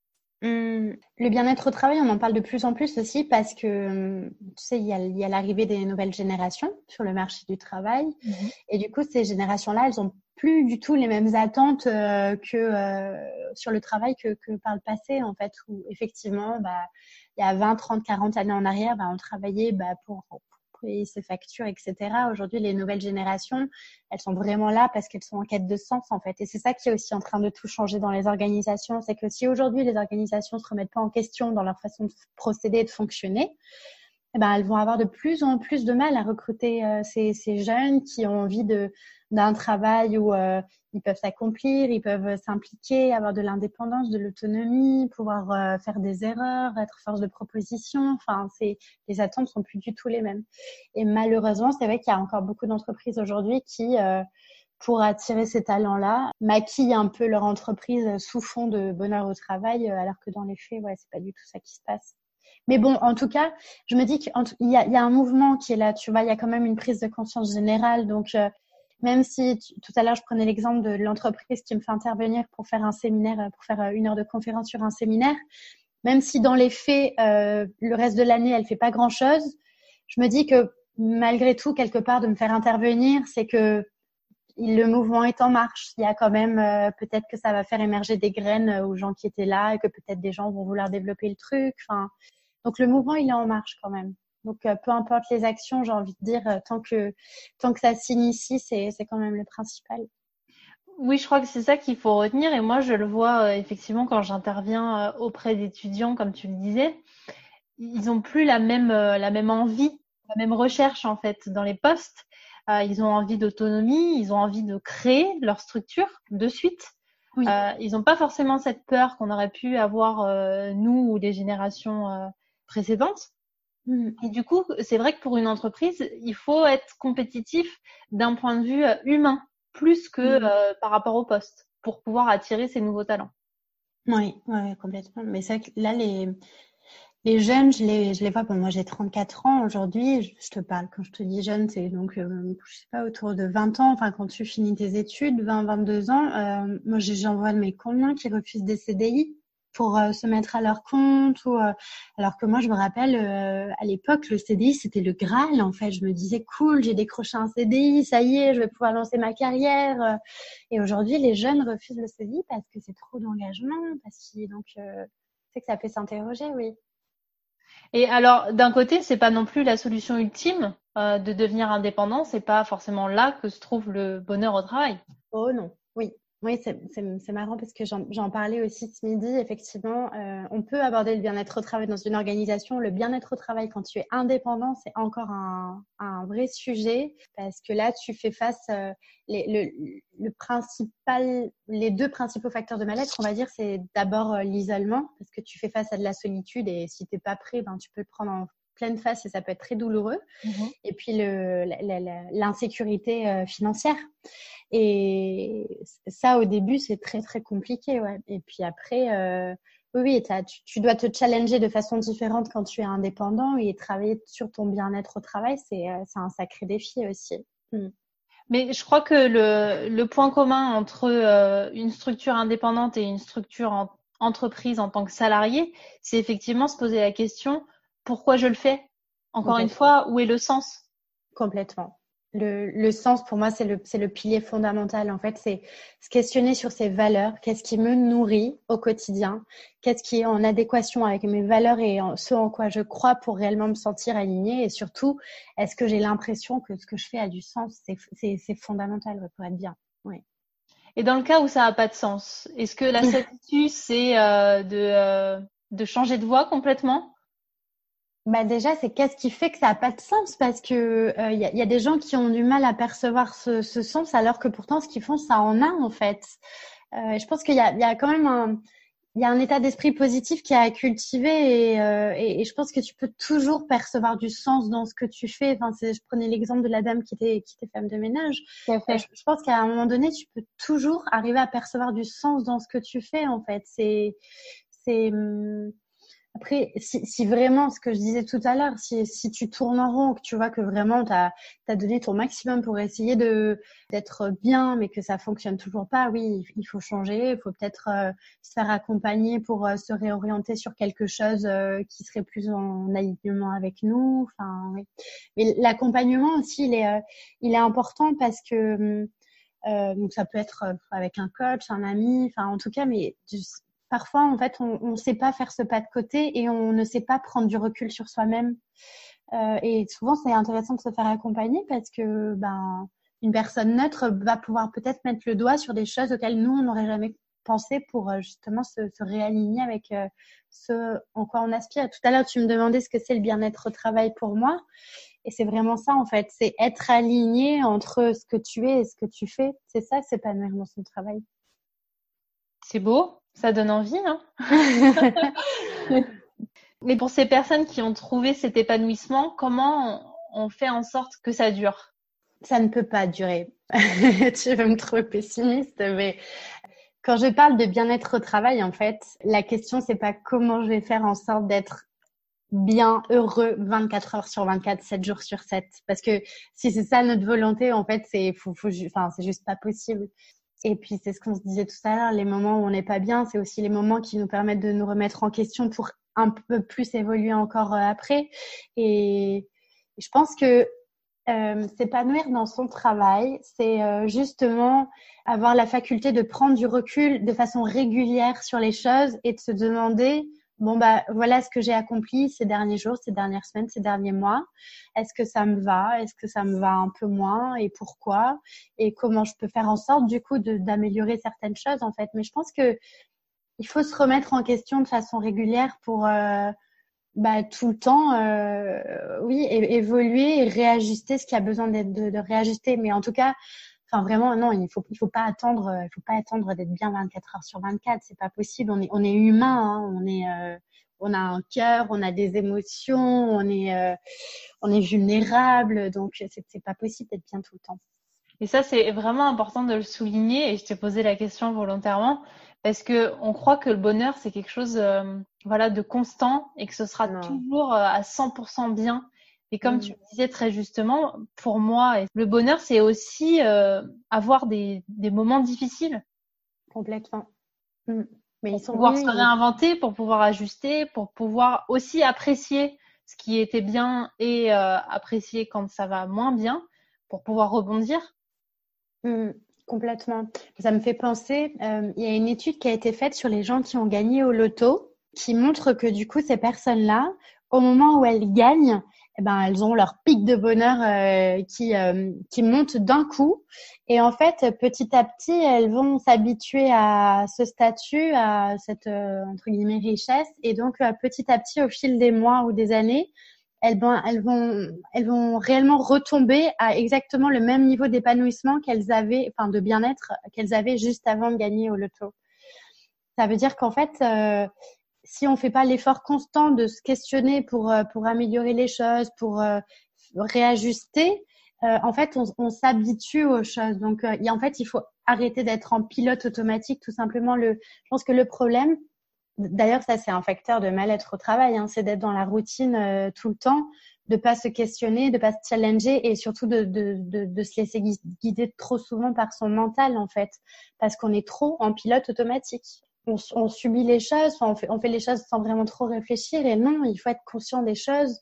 Hum, le bien-être au travail, on en parle de plus en plus aussi parce que, hum, tu sais, il y a, l'arrivée des nouvelles générations sur le marché du travail. Mhm. Et du coup, ces générations-là, elles ont plus du tout les mêmes attentes euh, que euh, sur le travail que, par le passé, en fait, où effectivement, bah, il y a 20, 30, 40 années en arrière, bah, on travaillait bah, pour, payer ses factures, etc. Aujourd'hui, les nouvelles générations, elles sont vraiment là parce qu'elles sont en quête de sens, en fait. Et c'est ça qui est aussi en train de tout changer dans les organisations. C'est que si aujourd'hui, les organisations se remettent pas en question dans leur façon de procéder et de fonctionner, eh ben, elles vont avoir de plus en plus de mal à recruter euh, ces, ces, jeunes qui ont envie de d'un travail où euh, ils peuvent s'accomplir, ils peuvent s'impliquer, avoir de l'indépendance, de l'autonomie, pouvoir euh, faire des erreurs, être force de proposition. Enfin, c'est les attentes sont plus du tout les mêmes. Et malheureusement, c'est vrai qu'il y a encore beaucoup d'entreprises aujourd'hui qui pour attirer ces talents-là, maquillent un peu leur entreprise sous fond de bonheur au travail, alors que dans les faits, ouais, c'est pas du tout ça qui se passe. Mais bon, en tout cas, je me dis qu'il y a, y a un mouvement qui est là, tu vois, il y a quand même une prise de conscience générale. Donc, euh, même si tout à l'heure, je prenais l'exemple de l'entreprise qui me fait intervenir pour faire un séminaire, euh, pour faire euh, une heure de conférence sur un séminaire, même si dans les faits, euh, le reste de l'année, elle fait pas grand-chose, je me dis que malgré tout, quelque part, de me faire intervenir, c'est que le mouvement est en marche. Il y a quand même peut-être que ça va faire émerger des graines aux gens qui étaient là et que peut-être des gens vont vouloir développer le truc. Donc le mouvement, il est en marche quand même. Donc euh, peu importe les actions, j'ai envie de dire, euh, tant que tant que ça s'initie, c'est c'est quand même le principal. Oui, je crois que c'est ça qu'il faut retenir. Et moi, je le vois euh, effectivement quand j'interviens auprès d'étudiants, comme tu le disais, ils ont plus la même la même envie, la même recherche en fait dans les postes. ils ont envie d'autonomie, ils ont envie de créer leur structure de suite. Oui. ils n'ont pas forcément cette peur qu'on aurait pu avoir nous ou les générations précédentes. Mm. Et du coup, c'est vrai que pour une entreprise, il faut être compétitif d'un point de vue euh, humain, plus que mm. euh, par rapport au poste, pour pouvoir attirer ces nouveaux talents. Oui, ouais, complètement. Mais c'est vrai que là, les, les jeunes, je les, je les vois. Bon, moi, j'ai 34 ans aujourd'hui. Je, te parle, quand je te dis jeune, c'est donc, euh, je sais pas, autour de 20 ans. Enfin, quand tu finis tes études, 20, 22 ans. Euh, moi, j'en vois de mes combien qui refusent des CDI pour euh, se mettre à leur compte ou euh, alors que moi je me rappelle euh, à l'époque le CDI c'était le Graal en fait. Je me disais cool j'ai décroché un CDI ça y est je vais pouvoir lancer ma carrière. Et aujourd'hui les jeunes refusent le CDI parce que c'est trop d'engagement parce que donc c'est que ça fait s'interroger oui. Et alors d'un côté c'est pas non plus la solution ultime de devenir indépendant. C'est pas forcément là que se trouve le bonheur au travail. Oh non oui oui, c'est marrant parce que j'en parlais aussi ce midi. Effectivement, euh, on peut aborder le bien-être au travail dans une organisation. Le bien-être au travail, quand tu es indépendant, c'est encore un, un, vrai sujet parce que là, tu fais face. Euh, les, le, le, principal, les deux principaux facteurs de mal-être, on va dire, c'est d'abord euh, l'isolement parce que tu fais face à de la solitude et si t'es pas prêt, ben tu peux le prendre en pleine face et ça peut être très douloureux. Mhm. Et puis l'insécurité euh, financière. Et ça, au début, c'est très, très compliqué. Ouais. Et puis après, euh, oui, tu, tu, dois te challenger de façon différente quand tu es indépendant et travailler sur ton bien-être au travail, c'est euh, un sacré défi aussi. Mm. Mais je crois que le, le point commun entre une structure indépendante et une structure en entreprise en tant que salarié, c'est effectivement se poser la question pourquoi je le fais? Encore une fois, où est le sens? Complètement. Le, le, sens, pour moi, c'est le, le pilier fondamental. En fait, c'est se questionner sur ses valeurs. Qu'est-ce qui me nourrit au quotidien Qu'est-ce qui est en adéquation avec mes valeurs et en, ce en quoi je crois pour réellement me sentir alignée Et surtout, est-ce que j'ai l'impression que ce que je fais a du sens? C'est fondamental pour être bien. Oui. Et dans le cas où ça n'a pas de sens, est-ce que la statue, c'est euh, de, euh, de changer de voie complètement? Bah déjà, c'est qu'est-ce qui fait que ça n'a pas de sens? Parce que il y, a, y, a, des gens qui ont du mal à percevoir ce, ce sens, alors que pourtant, ce qu'ils font, ça en a en fait. je pense qu'il y a, y a quand même un, il y a un état d'esprit positif qui est à cultiver euh, et, et, je pense que tu peux toujours percevoir du sens dans ce que tu fais. Enfin, je prenais l'exemple de la dame qui était, qui était femme de ménage. Je, je, pense qu'à un moment donné, tu peux toujours arriver à percevoir du sens dans ce que tu fais. En fait, c'est c'est hum, après, si, si, vraiment, ce que je disais tout à l'heure, si, si tu tournes en rond, que tu vois que vraiment tu as, donné ton maximum pour essayer d'être bien, mais que ça fonctionne toujours pas, oui, il faut changer, il faut peut-être euh, se faire accompagner pour euh, se réorienter sur quelque chose euh, qui serait plus en alignement avec nous. Enfin, oui. Mais l'accompagnement aussi, il est, il est important parce que donc ça peut être avec un coach, un ami, enfin en tout cas, mais parfois, en fait, on ne sait pas faire ce pas de côté et on ne sait pas prendre du recul sur soi-même. Euh, et souvent, c'est intéressant de se faire accompagner parce que ben, une personne neutre va pouvoir peut-être mettre le doigt sur des choses auxquelles nous, on n'aurait jamais pensé pour euh, justement se, se réaligner avec euh, ce en quoi on aspire. Tout à l'heure, tu me demandais ce que c'est le bien-être au travail pour moi. Et c'est vraiment ça, en fait. C'est être aligné entre ce que tu es et ce que tu fais. C'est ça, c'est pas dans son travail. C'est beau. Ça donne envie, hein Mais pour ces personnes qui ont trouvé cet épanouissement, comment on fait en sorte que ça dure? Ça ne peut pas durer. tu veux me trouver pessimiste, mais quand je parle de bien-être au travail, en fait, la question c'est pas comment je vais faire en sorte d'être bien heureux 24 heures sur 24, 7 jours sur 7. Parce que si c'est ça notre volonté, en fait, c'est faut, faut, enfin, c'est juste pas possible. Et puis, c'est ce qu'on se disait tout à l'heure, les moments où on n'est pas bien, c'est aussi les moments qui nous permettent de nous remettre en question pour un peu plus évoluer encore euh, après. Et je pense que euh, s'épanouir dans son travail, c'est euh, justement avoir la faculté de prendre du recul de façon régulière sur les choses et de se demander bon bah voilà ce que j'ai accompli ces derniers jours, ces dernières semaines, ces derniers mois. Est-ce que ça me va? Est-ce que ça me va un peu moins? Et pourquoi? Et comment je peux faire en sorte du coup d'améliorer certaines choses en fait? Mais je pense que il faut se remettre en question de façon régulière pour euh, bah, tout le temps, euh, oui, évoluer et réajuster ce qui a besoin d'être de, de réajuster. Mais en tout cas, Enfin, vraiment, non, il faut, il faut pas attendre, euh, il faut pas attendre d'être bien 24 heures sur 24. C'est pas possible. On est, on est humain. Hein. On est, euh, on a un cœur, on a des émotions, on est, euh, on est vulnérable. Donc, c'est, c'est pas possible d'être bien tout le temps. Et ça, c'est vraiment important de le souligner. Et je t'ai posé la question volontairement parce que on croit que le bonheur, c'est quelque chose, voilà, de constant et que ce sera toujours à 100% bien. Et comme tu mm. le disais très justement, pour moi, le bonheur, c'est aussi euh, avoir des, des, moments difficiles. Complètement. Mm. Mais ils sont pouvoir se réinventer, pour pouvoir ajuster, pour pouvoir aussi apprécier ce qui était bien et euh, apprécier quand ça va moins bien, pour pouvoir rebondir. Mm. Complètement. Ça me fait penser, euh, il y a une étude qui a été faite sur les gens qui ont gagné au loto, qui montre que du coup, ces personnes-là, au moment où elles gagnent, eh ben, elles ont leur pic de bonheur euh, qui, euh, qui monte d'un coup. Et en fait, petit à petit, elles vont s'habituer à ce statut, à cette euh, entre guillemets richesse. Et donc, petit à petit, au fil des mois ou des années, elles vont, elles vont, elles vont réellement retomber à exactement le même niveau d'épanouissement qu'elles avaient, enfin de bien-être qu'elles avaient juste avant de gagner au loto. Ça veut dire qu'en fait, si on fait pas l'effort constant de se questionner pour euh, pour améliorer les choses, pour euh, réajuster, euh, en fait, on, s'habitue aux choses. Donc, en fait, il faut arrêter d'être en pilote automatique, tout simplement. Le, je pense que le problème, d'ailleurs, ça c'est un facteur de mal-être au travail, hein, c'est d'être dans la routine tout le temps, de pas se questionner, de pas se challenger et surtout de, de, de, de se laisser guider trop souvent par son mental en fait, parce qu'on est trop en pilote automatique on, subit les choses, on, fait, on fait les choses sans vraiment trop réfléchir. Et non, il faut être conscient des choses.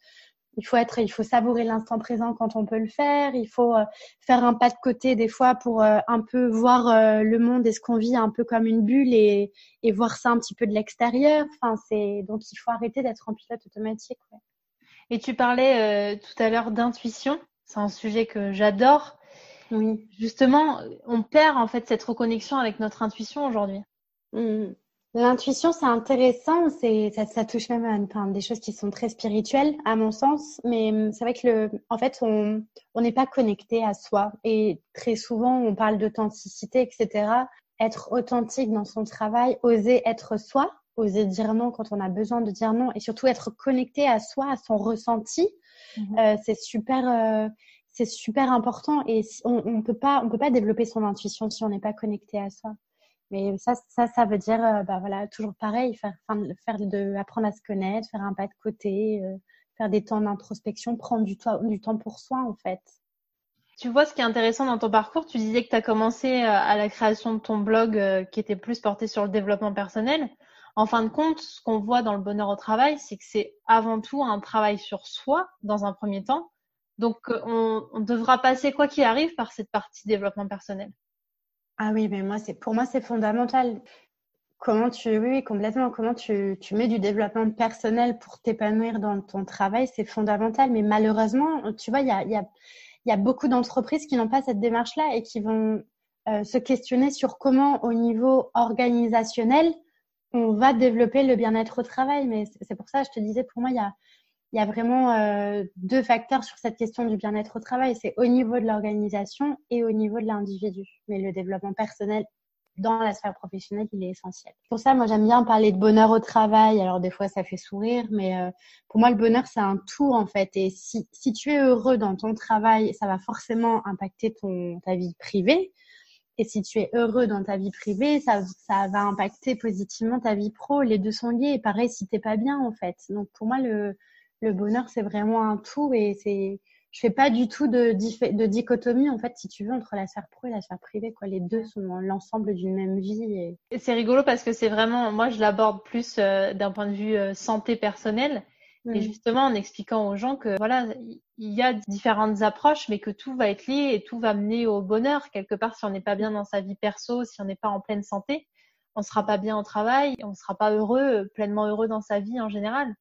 Il faut être, il faut savourer l'instant présent quand on peut le faire. Il faut euh, faire un pas de côté des fois pour euh, un peu voir euh, le monde et ce qu'on vit un peu comme une bulle et, et voir ça un petit peu de l'extérieur. Enfin, c'est donc il faut arrêter d'être en pilote automatique. Et tu parlais tout à l'heure d'intuition. C'est un sujet que j'adore. Oui. Justement, on perd en fait cette reconnexion avec notre intuition aujourd'hui. Mmh. L'intuition, c'est intéressant, c'est ça, ça, touche même à enfin, des choses qui sont très spirituelles à mon sens, mais mmh, c'est vrai que le, en fait, on on n'est pas connecté à soi et très souvent on parle d'authenticité, etc. Être authentique dans son travail, oser être soi, oser dire non quand on a besoin de dire non et surtout être connecté à soi, à son ressenti, mmh euh, c'est super. Euh, c'est super important et on, on peut pas on peut pas développer son intuition si on n'est pas connecté à soi. Mais ça, ça, ça veut dire, euh, bah voilà, toujours pareil, faire, faire de, apprendre à se connaître, faire un pas de côté, euh, faire des temps d'introspection, prendre du, temps, du temps pour soi, en fait. Tu vois, ce qui est intéressant dans ton parcours, tu disais que tu as commencé euh, à la création de ton blog qui était plus porté sur le développement personnel. En fin de compte, ce qu'on voit dans le bonheur au travail, c'est que c'est avant tout un travail sur soi dans un premier temps. Donc, on, on devra passer, quoi qu'il arrive, par cette partie développement personnel. Ah oui, mais moi, c'est pour moi, c'est fondamental. Comment tu, oui, complètement, comment tu, tu mets du développement personnel pour t'épanouir dans ton travail, c'est fondamental. Mais malheureusement, tu vois, il y a, y, a, y a beaucoup d'entreprises qui n'ont pas cette démarche-là et qui vont euh, se questionner sur comment, au niveau organisationnel, on va développer le bien-être au travail. Mais c'est pour ça, je te disais, pour moi, il y a, il y a vraiment euh, deux facteurs sur cette question du bien-être au travail. C'est au niveau de l'organisation et au niveau de l'individu. Mais le développement personnel dans la sphère professionnelle, il est essentiel. Pour ça, moi, j'aime bien parler de bonheur au travail. Alors, des fois, ça fait sourire, mais euh, pour moi, le bonheur, c'est un tout, en fait. Et si, si tu es heureux dans ton travail, ça va forcément impacter ton, ta vie privée. Et si tu es heureux dans ta vie privée, ça, ça va impacter positivement ta vie pro. Les deux sont liés. Et pareil, si t'es pas bien, en fait. Donc, pour moi, le, le bonheur, c'est vraiment un tout et c'est, je fais pas du tout de, de dichotomie, en fait, si tu veux, entre la sphère pro et la sphère privée, quoi. Les deux sont l'ensemble d'une même vie. Et... C'est rigolo parce que c'est vraiment, moi, je l'aborde plus euh, d'un point de vue euh, santé personnelle. Et mmh. justement, en expliquant aux gens que voilà, il y a différentes approches, mais que tout va être lié et tout va mener au bonheur. Quelque part, si on n'est pas bien dans sa vie perso, si on n'est pas en pleine santé, on sera pas bien au travail, on sera pas heureux, pleinement heureux dans sa vie en général.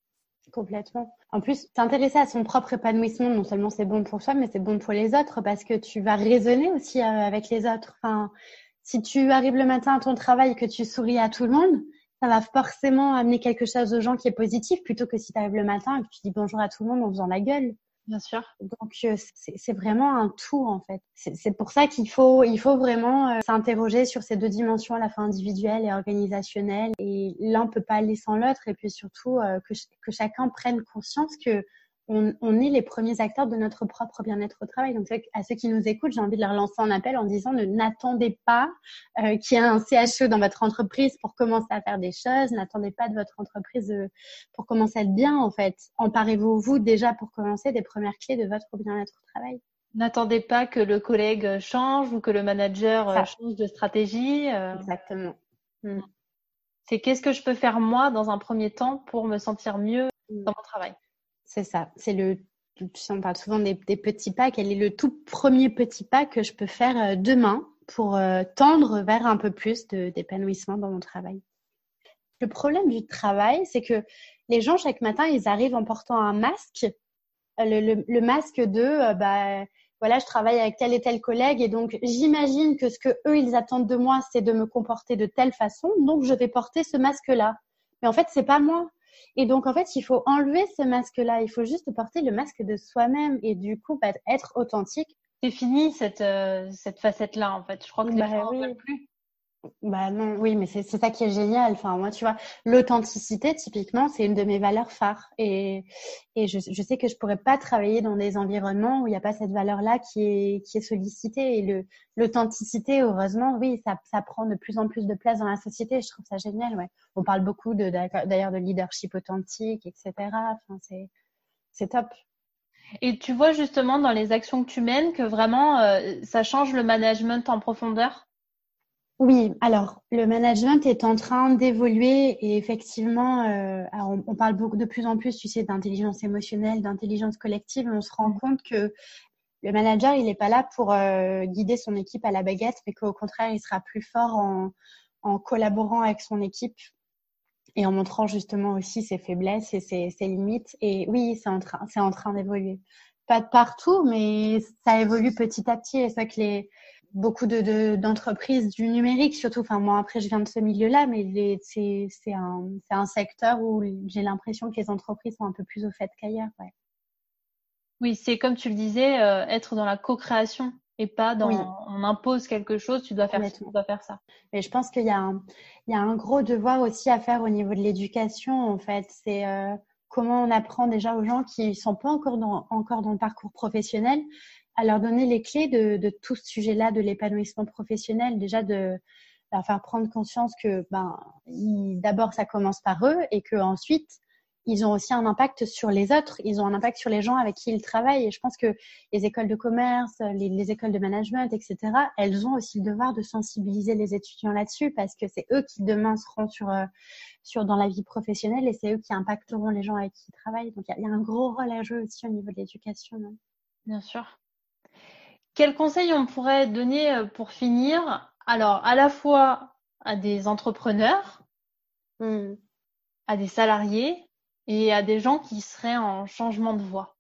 Complètement. En plus, t'intéresser à son propre épanouissement, non seulement c'est bon pour soi, mais c'est bon pour les autres parce que tu vas raisonner aussi euh, avec les autres. Enfin, si tu arrives le matin à ton travail et que tu souris à tout le monde, ça va forcément amener quelque chose aux gens qui est positif plutôt que si tu arrives le matin et que tu dis bonjour à tout le monde en faisant la gueule. Bien sûr. Donc euh, c'est vraiment un tout en fait. C'est pour ça qu'il faut il faut vraiment euh, s'interroger sur ces deux dimensions à la fois individuelle et organisationnelle. Et l'un peut pas aller sans l'autre. Et puis surtout euh, que, que chacun prenne conscience que on, est les premiers acteurs de notre propre bien-être au travail. Donc, à ceux qui nous écoutent, j'ai envie de leur lancer un appel en disant ne n'attendez pas euh, qu'il y ait un CHE dans votre entreprise pour commencer à faire des choses. N'attendez pas de votre entreprise euh, pour commencer à être bien, en fait. Emparez-vous, vous, déjà, pour commencer des premières clés de votre bien-être au travail. N'attendez pas que le collègue change ou que le manager euh, change de stratégie. Exactement. Mm. C'est qu'est-ce que je peux faire moi dans un premier temps pour me sentir mieux dans mon travail? C'est ça. C'est le. On parle souvent des, petits pas. Quel est le tout premier petit pas que je peux faire euh, demain pour euh, tendre vers un peu plus d'épanouissement dans mon travail? Le problème du travail, c'est que les gens chaque matin, ils arrivent en portant un masque. Euh, le, masque de, bah, voilà, je travaille avec tel et tel collègue et donc j'imagine que ce que eux ils attendent de moi, c'est de me comporter de telle façon, donc je vais porter ce masque-là. Mais en fait, c'est pas moi. Et donc, en fait, il faut enlever ce masque-là. Il faut juste porter le masque de soi-même et du coup, bah, être authentique. C'est fini cette, euh, cette facette-là, en fait. Je crois que les bah, oui. plus. Bah non, oui, mais c'est ça qui est génial. Enfin, moi, tu vois, l'authenticité, typiquement, c'est une de mes valeurs phares. Et, et je, sais que je pourrais pas travailler dans des environnements où il n'y a pas cette valeur-là qui est, qui est sollicitée. Et l'authenticité, heureusement, oui, ça, ça prend de plus en plus de place dans la société. Je trouve ça génial, ouais. On parle beaucoup d'ailleurs de leadership authentique, etc. Enfin, c'est top. Et tu vois justement dans les actions que tu mènes que vraiment euh, ça change le management en profondeur? Oui, alors le management est en train d'évoluer et effectivement, euh, on, parle beaucoup de plus en plus, tu sais, d'intelligence émotionnelle, d'intelligence collective, on se rend compte que le manager, il n'est pas là pour euh, guider son équipe à la baguette, mais qu'au contraire, il sera plus fort en, en, collaborant avec son équipe et en montrant justement aussi ses faiblesses et ses, ses limites. Et oui, c'est en train, c'est en train d'évoluer. pas de partout, mais ça évolue petit à petit. Et c'est que les beaucoup de d'entreprises du numérique, surtout. Enfin, moi après, je viens de ce milieu-là, mais c'est c'est un c'est un secteur où j'ai l'impression que les entreprises sont un peu plus au fait qu'ailleurs. Ouais. Oui, c'est comme tu le disais, euh, être dans la co-création et pas dans on impose quelque chose, tu dois faire tu dois faire ça. Mais je pense qu'il y a un il y a un gros devoir aussi à faire au niveau de l'éducation en fait, c'est euh, comment on apprend déjà aux gens qui sont pas encore dans encore dans le parcours professionnel à leur donner les clés de, tout ce sujet-là de l'épanouissement professionnel, déjà de leur faire prendre conscience que ben d'abord ça commence par eux et que ensuite ils ont aussi un impact sur les autres, ils ont un impact sur les gens avec qui ils travaillent. Et je pense que les écoles de commerce, les, écoles de management, etc., elles ont aussi le devoir de sensibiliser les étudiants là-dessus parce que c'est eux qui demain seront sur, euh, sur dans la vie professionnelle et c'est eux qui impacteront les gens avec qui ils travaillent. Donc il y, a un gros rôle à jouer aussi au niveau de l'éducation. Bien sûr. Quels conseils on pourrait donner euh, pour finir? Alors, à la fois à des entrepreneurs, hmm. à des salariés et à des gens qui seraient en changement de voie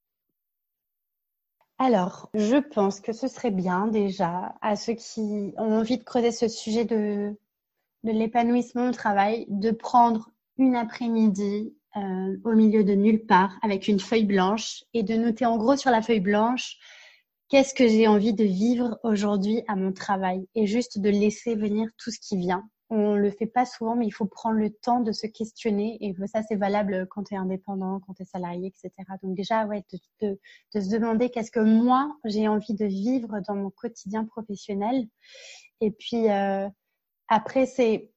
alors, je pense que ce serait bien déjà à ceux qui ont envie de creuser ce sujet de, de l'épanouissement au travail, de prendre une après-midi euh, au milieu de nulle part avec une feuille blanche et de noter en gros sur la feuille blanche qu'est-ce que j'ai envie de vivre aujourd'hui à mon travail? Et juste de laisser venir tout ce qui vient on le fait pas souvent, mais il faut prendre le temps de se questionner. Et ça, c'est valable quand tu es indépendant, quand tu es salarié, etc. Donc déjà, ouais, de, se demander qu'est-ce que moi, j'ai envie de vivre dans mon quotidien professionnel. Et puis, euh, après, c'est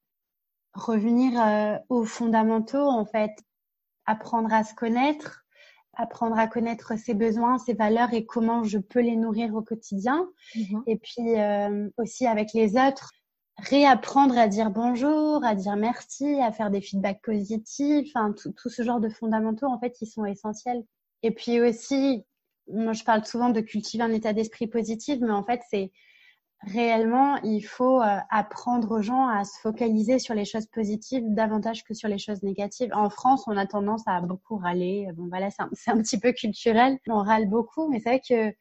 revenir euh, aux fondamentaux, en fait. Apprendre à se connaître, apprendre à connaître ses besoins, ses valeurs et comment je peux les nourrir au quotidien. Mm-hmm. Et puis, euh, aussi avec les autres réapprendre à dire bonjour, à dire merci, à faire des feedbacks positifs, enfin tout, tout, ce genre de fondamentaux en fait, ils sont essentiels. Et puis aussi, moi je parle souvent de cultiver un état d'esprit positif, mais en fait c'est réellement il faut euh, apprendre aux gens à se focaliser sur les choses positives davantage que sur les choses négatives. En France, on a tendance à beaucoup râler. Bon voilà, c'est un, petit peu culturel, on râle beaucoup, mais c'est vrai que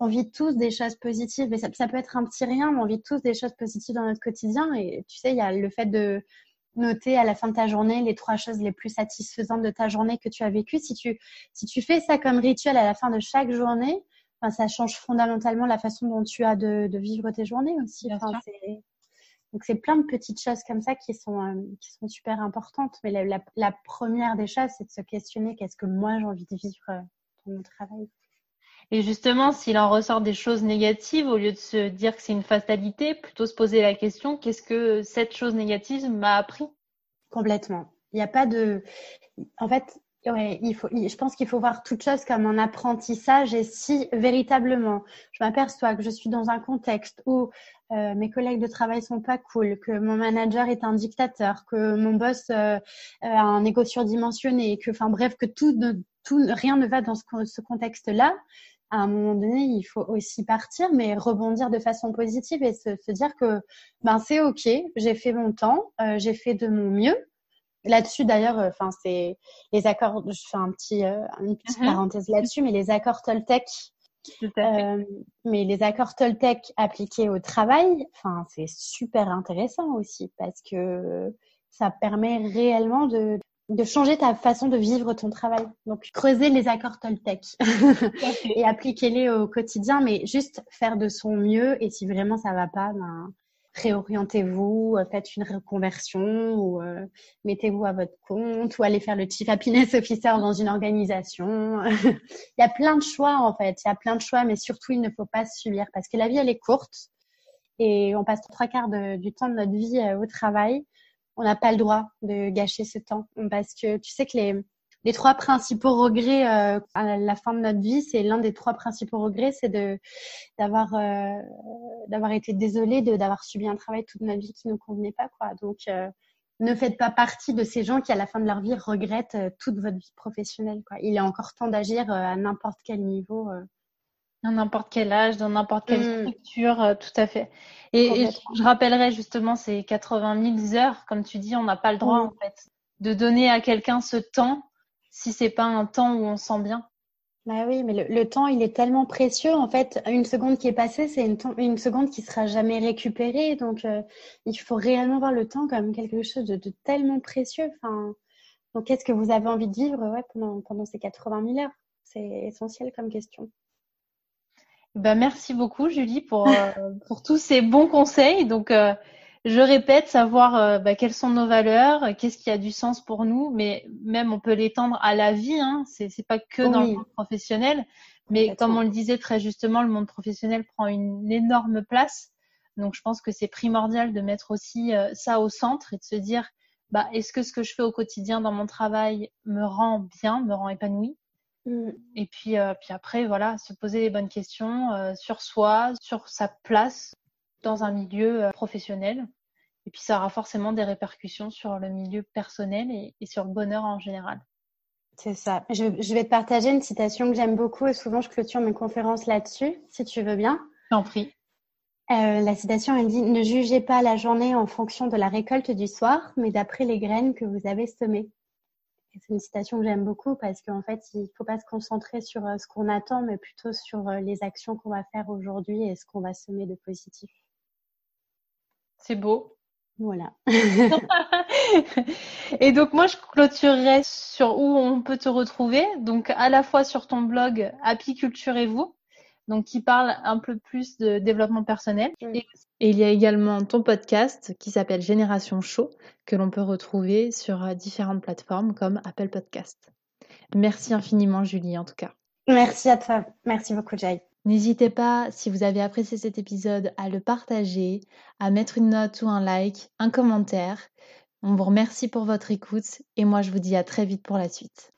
on vit tous des choses positives, mais ça, peut être un petit rien, mais on vit tous des choses positives dans notre quotidien. Et tu sais, il y a le fait de noter à la fin de ta journée les trois choses les plus satisfaisantes de ta journée que tu as vécues. Si tu, si tu fais ça comme rituel à la fin de chaque journée, enfin, ça change fondamentalement la façon dont tu as de, vivre tes journées aussi. donc c'est plein de petites choses comme ça qui sont, euh, qui sont super importantes. Mais la, la première des choses, c'est de se questionner qu'est-ce que moi j'ai envie de vivre euh, dans mon travail. Et justement, s'il en ressort des choses négatives, au lieu de se dire que c'est une fatalité, plutôt se poser la question qu'est-ce que cette chose négative m'a appris? Complètement. Il n'y a pas de. En fait, il faut, je pense qu'il faut voir toute chose comme un apprentissage et si véritablement je m'aperçois que je suis dans un contexte où euh, mes collègues de travail sont pas cool, que mon manager est un dictateur, que mon boss euh, a un égo surdimensionné, que, enfin bref, que tout, tout, rien ne va dans ce, ce contexte-là, à un moment donné, il faut aussi partir, mais rebondir de façon positive et se, se dire que ben c'est ok, j'ai fait mon temps, euh, j'ai fait de mon mieux. Là-dessus, d'ailleurs, euh, enfin c'est les accords. Je fais un petit, euh, une petite uh-huh. parenthèse là-dessus, mais les accords Toltec. mais les accords Toltec appliqués au travail, enfin c'est super intéressant aussi parce que ça permet réellement de de changer ta façon de vivre ton travail. Donc, creuser les accords Toltec et appliquer-les au quotidien, mais juste faire de son mieux. Et si vraiment ça va pas, ben, réorientez-vous, euh, faites une reconversion ou euh, mettez-vous à votre compte ou allez faire le chief happiness officer dans une organisation. il y a plein de choix en fait, il y a plein de choix, mais surtout il ne faut pas subir parce que la vie elle est courte et on passe trois quarts du temps de notre vie euh, au travail on n'a pas le droit de gâcher ce temps parce que tu sais que les, les trois principaux regrets euh, à la fin de notre vie, c'est l'un des trois principaux regrets, c'est de d'avoir euh, d'avoir été désolé de d'avoir subi un travail toute notre vie qui ne convenait pas quoi. Donc euh, ne faites pas partie de ces gens qui à la fin de leur vie regrettent toute votre vie professionnelle quoi. Il est encore temps d'agir à n'importe quel niveau à n'importe quel âge, dans n'importe quelle mm. structure, euh, tout à fait. Et, je rappellerai justement ces 80 000 heures, comme tu dis, on n'a pas le droit mm. en fait de donner à quelqu'un ce temps si c'est pas un temps où on sent bien. Bah oui, mais le, temps, il est tellement précieux. En fait, une seconde qui est passée, c'est une, une, seconde qui sera jamais récupérée. Donc, euh, il faut réellement voir le temps comme quelque chose de, tellement précieux. Enfin, donc, qu'est-ce que vous avez envie de vivre ouais, pendant, pendant ces 80 000 heures? C'est essentiel comme question. Ben, merci beaucoup, Julie, pour, euh, pour tous ces bons conseils. Donc, euh, je répète, savoir euh, bah, quelles sont nos valeurs, qu'est-ce qui a du sens pour nous, mais même on peut l'étendre à la vie. Hein, c'est c'est pas que dans le monde professionnel, mais comme on le disait très justement, le monde professionnel prend une énorme place. Donc je pense que c'est primordial de mettre aussi euh, ça au centre et de se dire, bah est-ce que ce que je fais au quotidien dans mon travail me rend bien, me rend épanoui? Mmh. Et puis euh, puis après voilà, se poser les bonnes questions sur soi, sur sa place dans un milieu euh, professionnel. Et puis ça aura forcément des répercussions sur le milieu personnel et, sur le bonheur en général. C'est ça. Je, vais te partager une citation que j'aime beaucoup et souvent je clôture mes conférences là-dessus, si tu veux bien. J'en prie. Euh, la citation, elle dit Ne jugez pas la journée en fonction de la récolte du soir, mais d'après les graines que vous avez semées. C'est une citation que j'aime beaucoup parce qu'en fait, il ne faut pas se concentrer sur euh, ce qu'on attend, mais plutôt sur les actions qu'on va faire aujourd'hui et ce qu'on va semer de positif. C'est beau. Voilà. et donc moi je clôturerai sur où on peut te retrouver. Donc à la fois sur ton blog Apiculturez-vous, donc qui parle un peu plus de développement personnel. Et, il y a également ton podcast qui s'appelle Génération Show que l'on peut retrouver sur euh, différentes plateformes comme Apple Podcast. Merci infiniment Julie en tout cas. Merci à toi. Merci beaucoup Jay. N'hésitez pas, si vous avez apprécié cet épisode, à le partager, à mettre une note ou un like, un commentaire. On vous remercie pour votre écoute et moi je vous dis à très vite pour la suite.